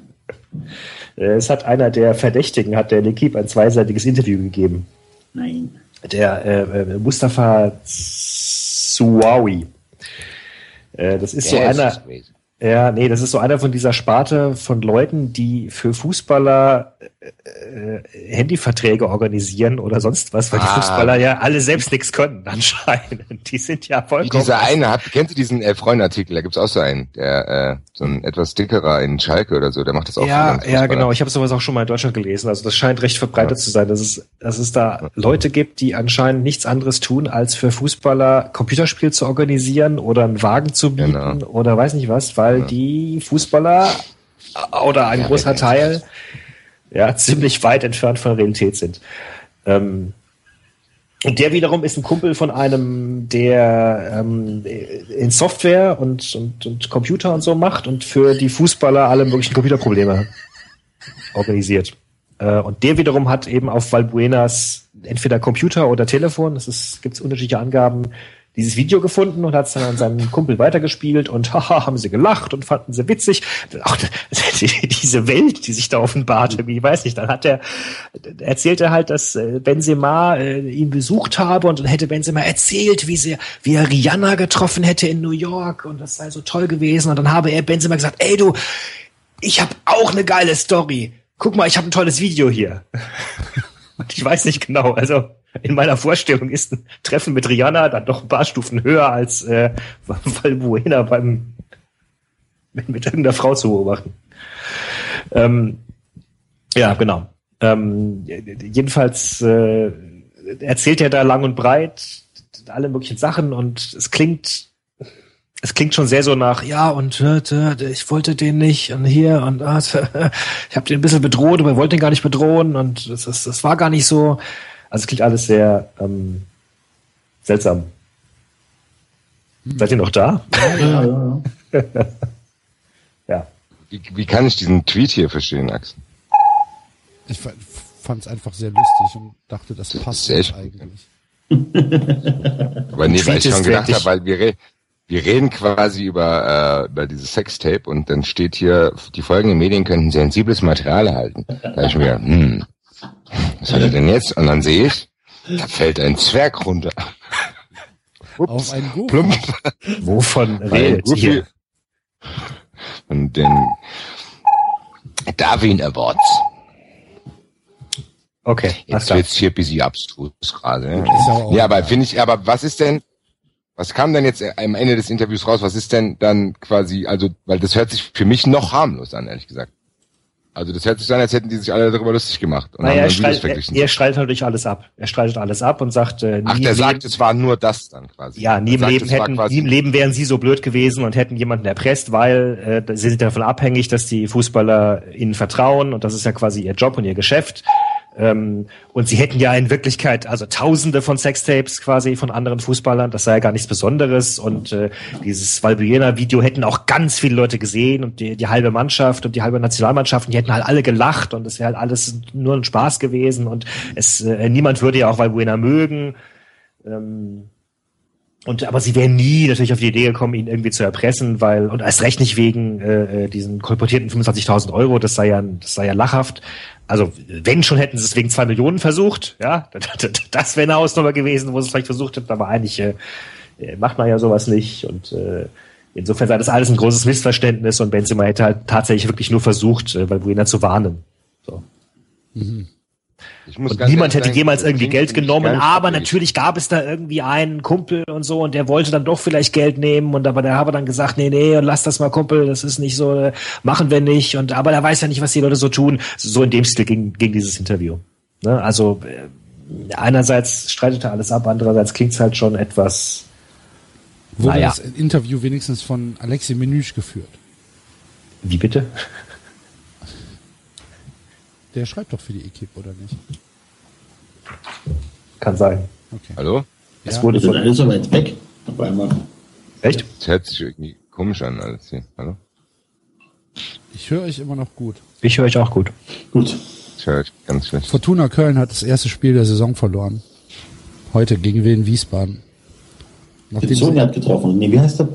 Äh, Es hat einer der Verdächtigen, hat der L'Equipe ein zweiseitiges Interview gegeben. Nein. Der äh, äh, Mustafa Suawi. Äh, das ist so Der ist einer, gewesen. Ja, nee, das ist so einer von dieser Sparte von Leuten, die für Fußballer äh, äh, Handyverträge organisieren oder sonst was, weil die Ah. Fußballer ja alle selbst nichts können anscheinend. Die sind ja Wie vollkommen. dieser eine hat, kennt ihr diesen Elf-Freunde-Artikel? Da gibt's auch so einen, der, äh, so ein etwas dickerer in Schalke oder so, der macht das auch. Ja, ja, genau. Ich habe sowas auch schon mal in Deutschland gelesen. Also das scheint recht verbreitet Ja. zu sein, dass es, dass es da Leute gibt, die anscheinend nichts anderes tun, als für Fußballer Computerspiel zu organisieren oder einen Wagen zu bieten Genau. oder weiß nicht was, weil Ja. die Fußballer oder ein Ja, großer Teil ja ziemlich weit entfernt von Realität sind. Ähm, und der wiederum ist ein Kumpel von einem, der ähm, in Software und, und, und Computer und so macht und für die Fußballer alle möglichen Computerprobleme organisiert. Äh, und der wiederum hat eben auf Valbuenas entweder Computer oder Telefon, es ist, gibt unterschiedliche Angaben, dieses Video gefunden und hat es dann an seinen Kumpel weitergespielt und haha, haben sie gelacht und fanden sie witzig. Auch diese Welt, die sich da offenbarte, wie weiß ich, dann hat er, erzählt er halt, dass äh, Benzema äh, ihn besucht habe und dann hätte Benzema erzählt, wie sie, wie er Rihanna getroffen hätte in New York und das sei so toll gewesen und dann habe er Benzema gesagt, ey du, ich habe auch eine geile Story. Guck mal, ich habe ein tolles Video hier. Und ich weiß nicht genau, also in meiner Vorstellung ist ein Treffen mit Rihanna dann doch ein paar Stufen höher als äh, Valbuena beim mit, mit irgendeiner Frau zu beobachten. Ähm, ja, genau. Ähm, jedenfalls äh, erzählt er da lang und breit alle möglichen Sachen und es klingt es klingt schon sehr so nach, ja, und äh, ich wollte den nicht und hier und äh, ich habe den ein bisschen bedroht, aber wollte den gar nicht bedrohen und das, das, das war gar nicht so. Also es klingt alles sehr ähm, seltsam. Hm. Seid ihr noch da? Ja, ja, ja. ja. Wie, wie, kann ich diesen Tweet hier verstehen, Axel? Ich fand es einfach sehr lustig und dachte, das passt das eigentlich. Aber nee, weil ich schon gedacht habe, weil wir, wir reden quasi über, äh, über dieses Sextape und dann steht hier, die folgenden Medien könnten sensibles Material erhalten. Da ich mir, hm, was hat er denn jetzt? Und dann sehe ich, da fällt ein Zwerg runter. Ups, Auf einen Buch. Plump. Wovon redet ihr? Und den Darwin Awards. Okay. Jetzt wird's hier ein bisschen abstrus gerade. Ja, ja aber finde ich, aber was ist denn, was kam denn jetzt am Ende des Interviews raus? Was ist denn dann quasi, also, weil das hört sich für mich noch harmlos an, ehrlich gesagt. Also das hört sich an, als hätten die sich alle darüber lustig gemacht. Und naja, er, streit, er, er streitet natürlich alles ab. Er streitet alles ab und sagt, äh, Ach, der sagt, es war nur das dann quasi. Ja, nie im, sagt, Leben hätten, nie im Leben wären sie so blöd gewesen und hätten jemanden erpresst, weil äh, sie sind davon abhängig, dass die Fußballer ihnen vertrauen und das ist ja quasi ihr Job und ihr Geschäft. Ähm, und sie hätten ja in Wirklichkeit also Tausende von Sextapes quasi von anderen Fußballern. Das sei ja gar nichts Besonderes. Und äh, dieses Valbuena-Video hätten auch ganz viele Leute gesehen und die, die halbe Mannschaft und die halbe Nationalmannschaft, die hätten halt alle gelacht und es wäre halt alles nur ein Spaß gewesen und es äh, niemand würde ja auch Valbuena mögen. Ähm, und aber sie wären nie natürlich auf die Idee gekommen, ihn irgendwie zu erpressen, weil und erst recht nicht wegen äh, äh diesen kolportierten 25.000 Euro. Das sei ja, das sei ja lachhaft. Also wenn schon hätten sie es wegen zwei Millionen versucht, ja, das wäre eine Ausnahme gewesen, wo sie es vielleicht versucht hätten. Aber eigentlich äh, äh, macht man ja sowas nicht und äh, Insofern sei das alles ein großes Missverständnis und Benzema hätte halt tatsächlich wirklich nur versucht, äh, Valbuena zu warnen. So. Mhm niemand hätte sagen, jemals irgendwie Geld genommen, aber natürlich gab es da irgendwie einen Kumpel und so und der wollte dann doch vielleicht Geld nehmen und aber der habe dann gesagt, nee, nee, und lass das mal Kumpel, das ist nicht so, machen wir nicht und aber der weiß ja nicht, was die Leute so tun. So in dem Stil ging, ging dieses Interview. Ne? Also äh, einerseits streitet er alles ab, andererseits klingt es halt schon etwas Wurde naja. das Interview wenigstens von Alexi Menüsch geführt? Wie bitte? Der schreibt doch für die Equipe, oder nicht? Kann sein. Okay. Hallo? Es ja. wurde von alles so weit weg auf einmal. Echt? Das hört sich irgendwie komisch an alles hier. Hallo? Ich höre euch immer noch gut. Ich höre euch auch gut. Gut. Ich höre euch ganz schlecht. Fortuna Köln hat das erste Spiel der Saison verloren. Heute gegen Wien Wiesbaden. Nachdem Pezzoni hat getroffen. Nee, wie heißt der?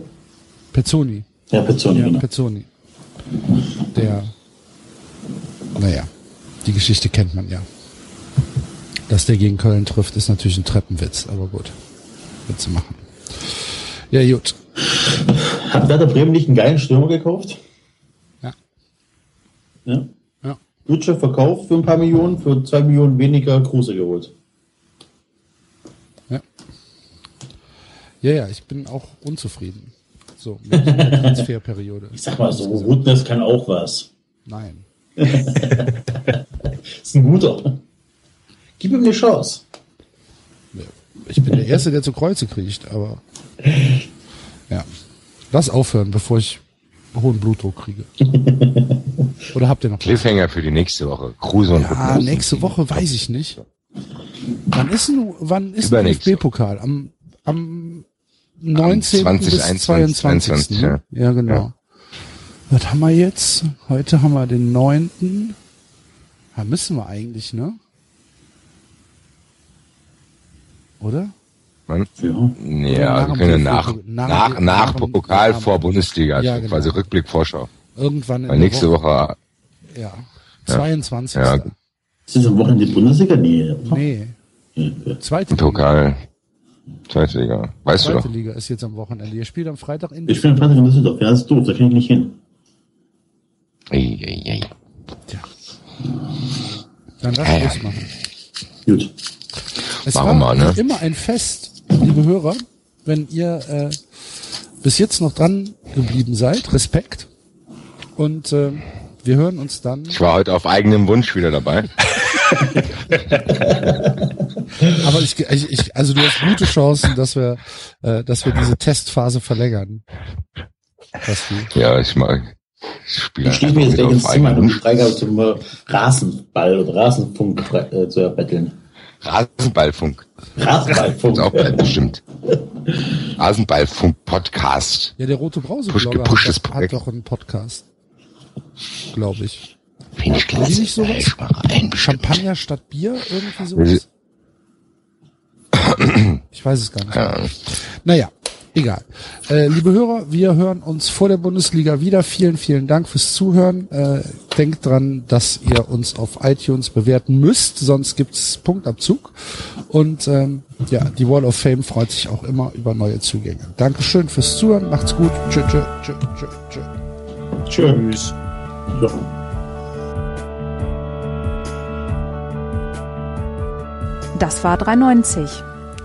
Pezzoni. Ja, Pezzoni. Ja, genau. Pezzoni. Der, naja, die Geschichte kennt man ja. Dass der gegen Köln trifft, ist natürlich ein Treppenwitz, aber gut. Witze machen. Ja, gut. Hat Werder Bremen nicht einen geilen Stürmer gekauft? Ja. Ja? Ja. Dutsche verkauft für ein paar Millionen, für zwei Millionen weniger Kruse geholt. Ja. Ja, ja, ich bin auch unzufrieden. So, mit der Transferperiode. Ich sag mal so, Rudness kann auch was. Nein. ist ein guter. Gib ihm eine Chance. Ich bin der Erste, der zu Kreuze kriegt, aber ja. Lass aufhören, bevor ich hohen Blutdruck kriege. Oder habt ihr noch Cliffhanger für die nächste Woche. Kruse und Ja, nächste Woche weiß ich nicht. Wann ist ein, wann ist ein DFB-Pokal? Am, am 19. Am 20, bis 22. 21, ne? ja. ja, genau. Ja. Was haben wir jetzt? Heute haben wir den 9. Ja, müssen wir eigentlich, ne? Oder? Wann? Ja. Ja, wir können nach, nach, nach Pokal vor Bundesliga, Ja, also genau. quasi Rückblick, Vorschau. Irgendwann in Weil nächste Woche, Ja. 22. Ja. Ist das am Wochenende die Bundesliga? Nee. Nee, zweite Liga. Pokal, zweite Liga. Weißt du Zweite doch. Liga ist jetzt am Wochenende. Ihr spielt am Freitag in Ich bin am Freitag in Düsseldorf. Ja, das ist doof. Da kann ich nicht hin. Ei, ei, ei. Dann lass Ja, ja. Schluss machen. Gut. Es Machen war wir, ne? immer ein Fest, liebe Hörer, wenn ihr äh, bis jetzt noch dran geblieben seid. Respekt. Und äh, wir hören uns dann. Ich war heute auf eigenem Wunsch wieder dabei. Aber ich, ich, ich also du hast gute Chancen, dass wir, äh, dass wir diese Testphase verlängern. Ja, ich mag. Ich spiele Ich schließe mich jetzt gleich ins Zimmer, um. Freigabe zum äh, Rasenball oder Rasenfunk äh, zu erbetteln. Rasenballfunk. Rasenballfunk. Ist auch bald bestimmt. Rasenballfunk-Podcast. Ja, der rote Brause Push- Blogger gepushtes hat, doch- hat doch einen Podcast. Glaube ich. Finde ich die nicht sowas? Rein. Champagner statt Bier, irgendwie sowas? Ich weiß es gar nicht. Ja. Naja, egal. Äh, liebe Hörer, wir hören uns vor der Bundesliga wieder. Vielen, vielen Dank fürs Zuhören. Äh, denkt dran, dass ihr uns auf iTunes bewerten müsst, sonst gibt's Punktabzug. Und ähm, ja, die Wall of Fame freut sich auch immer über neue Zugänge. Dankeschön fürs Zuhören. Macht's gut. Tschö, tschö, tschö, tschö, tschö. Tschüss. Ja. Das war 390.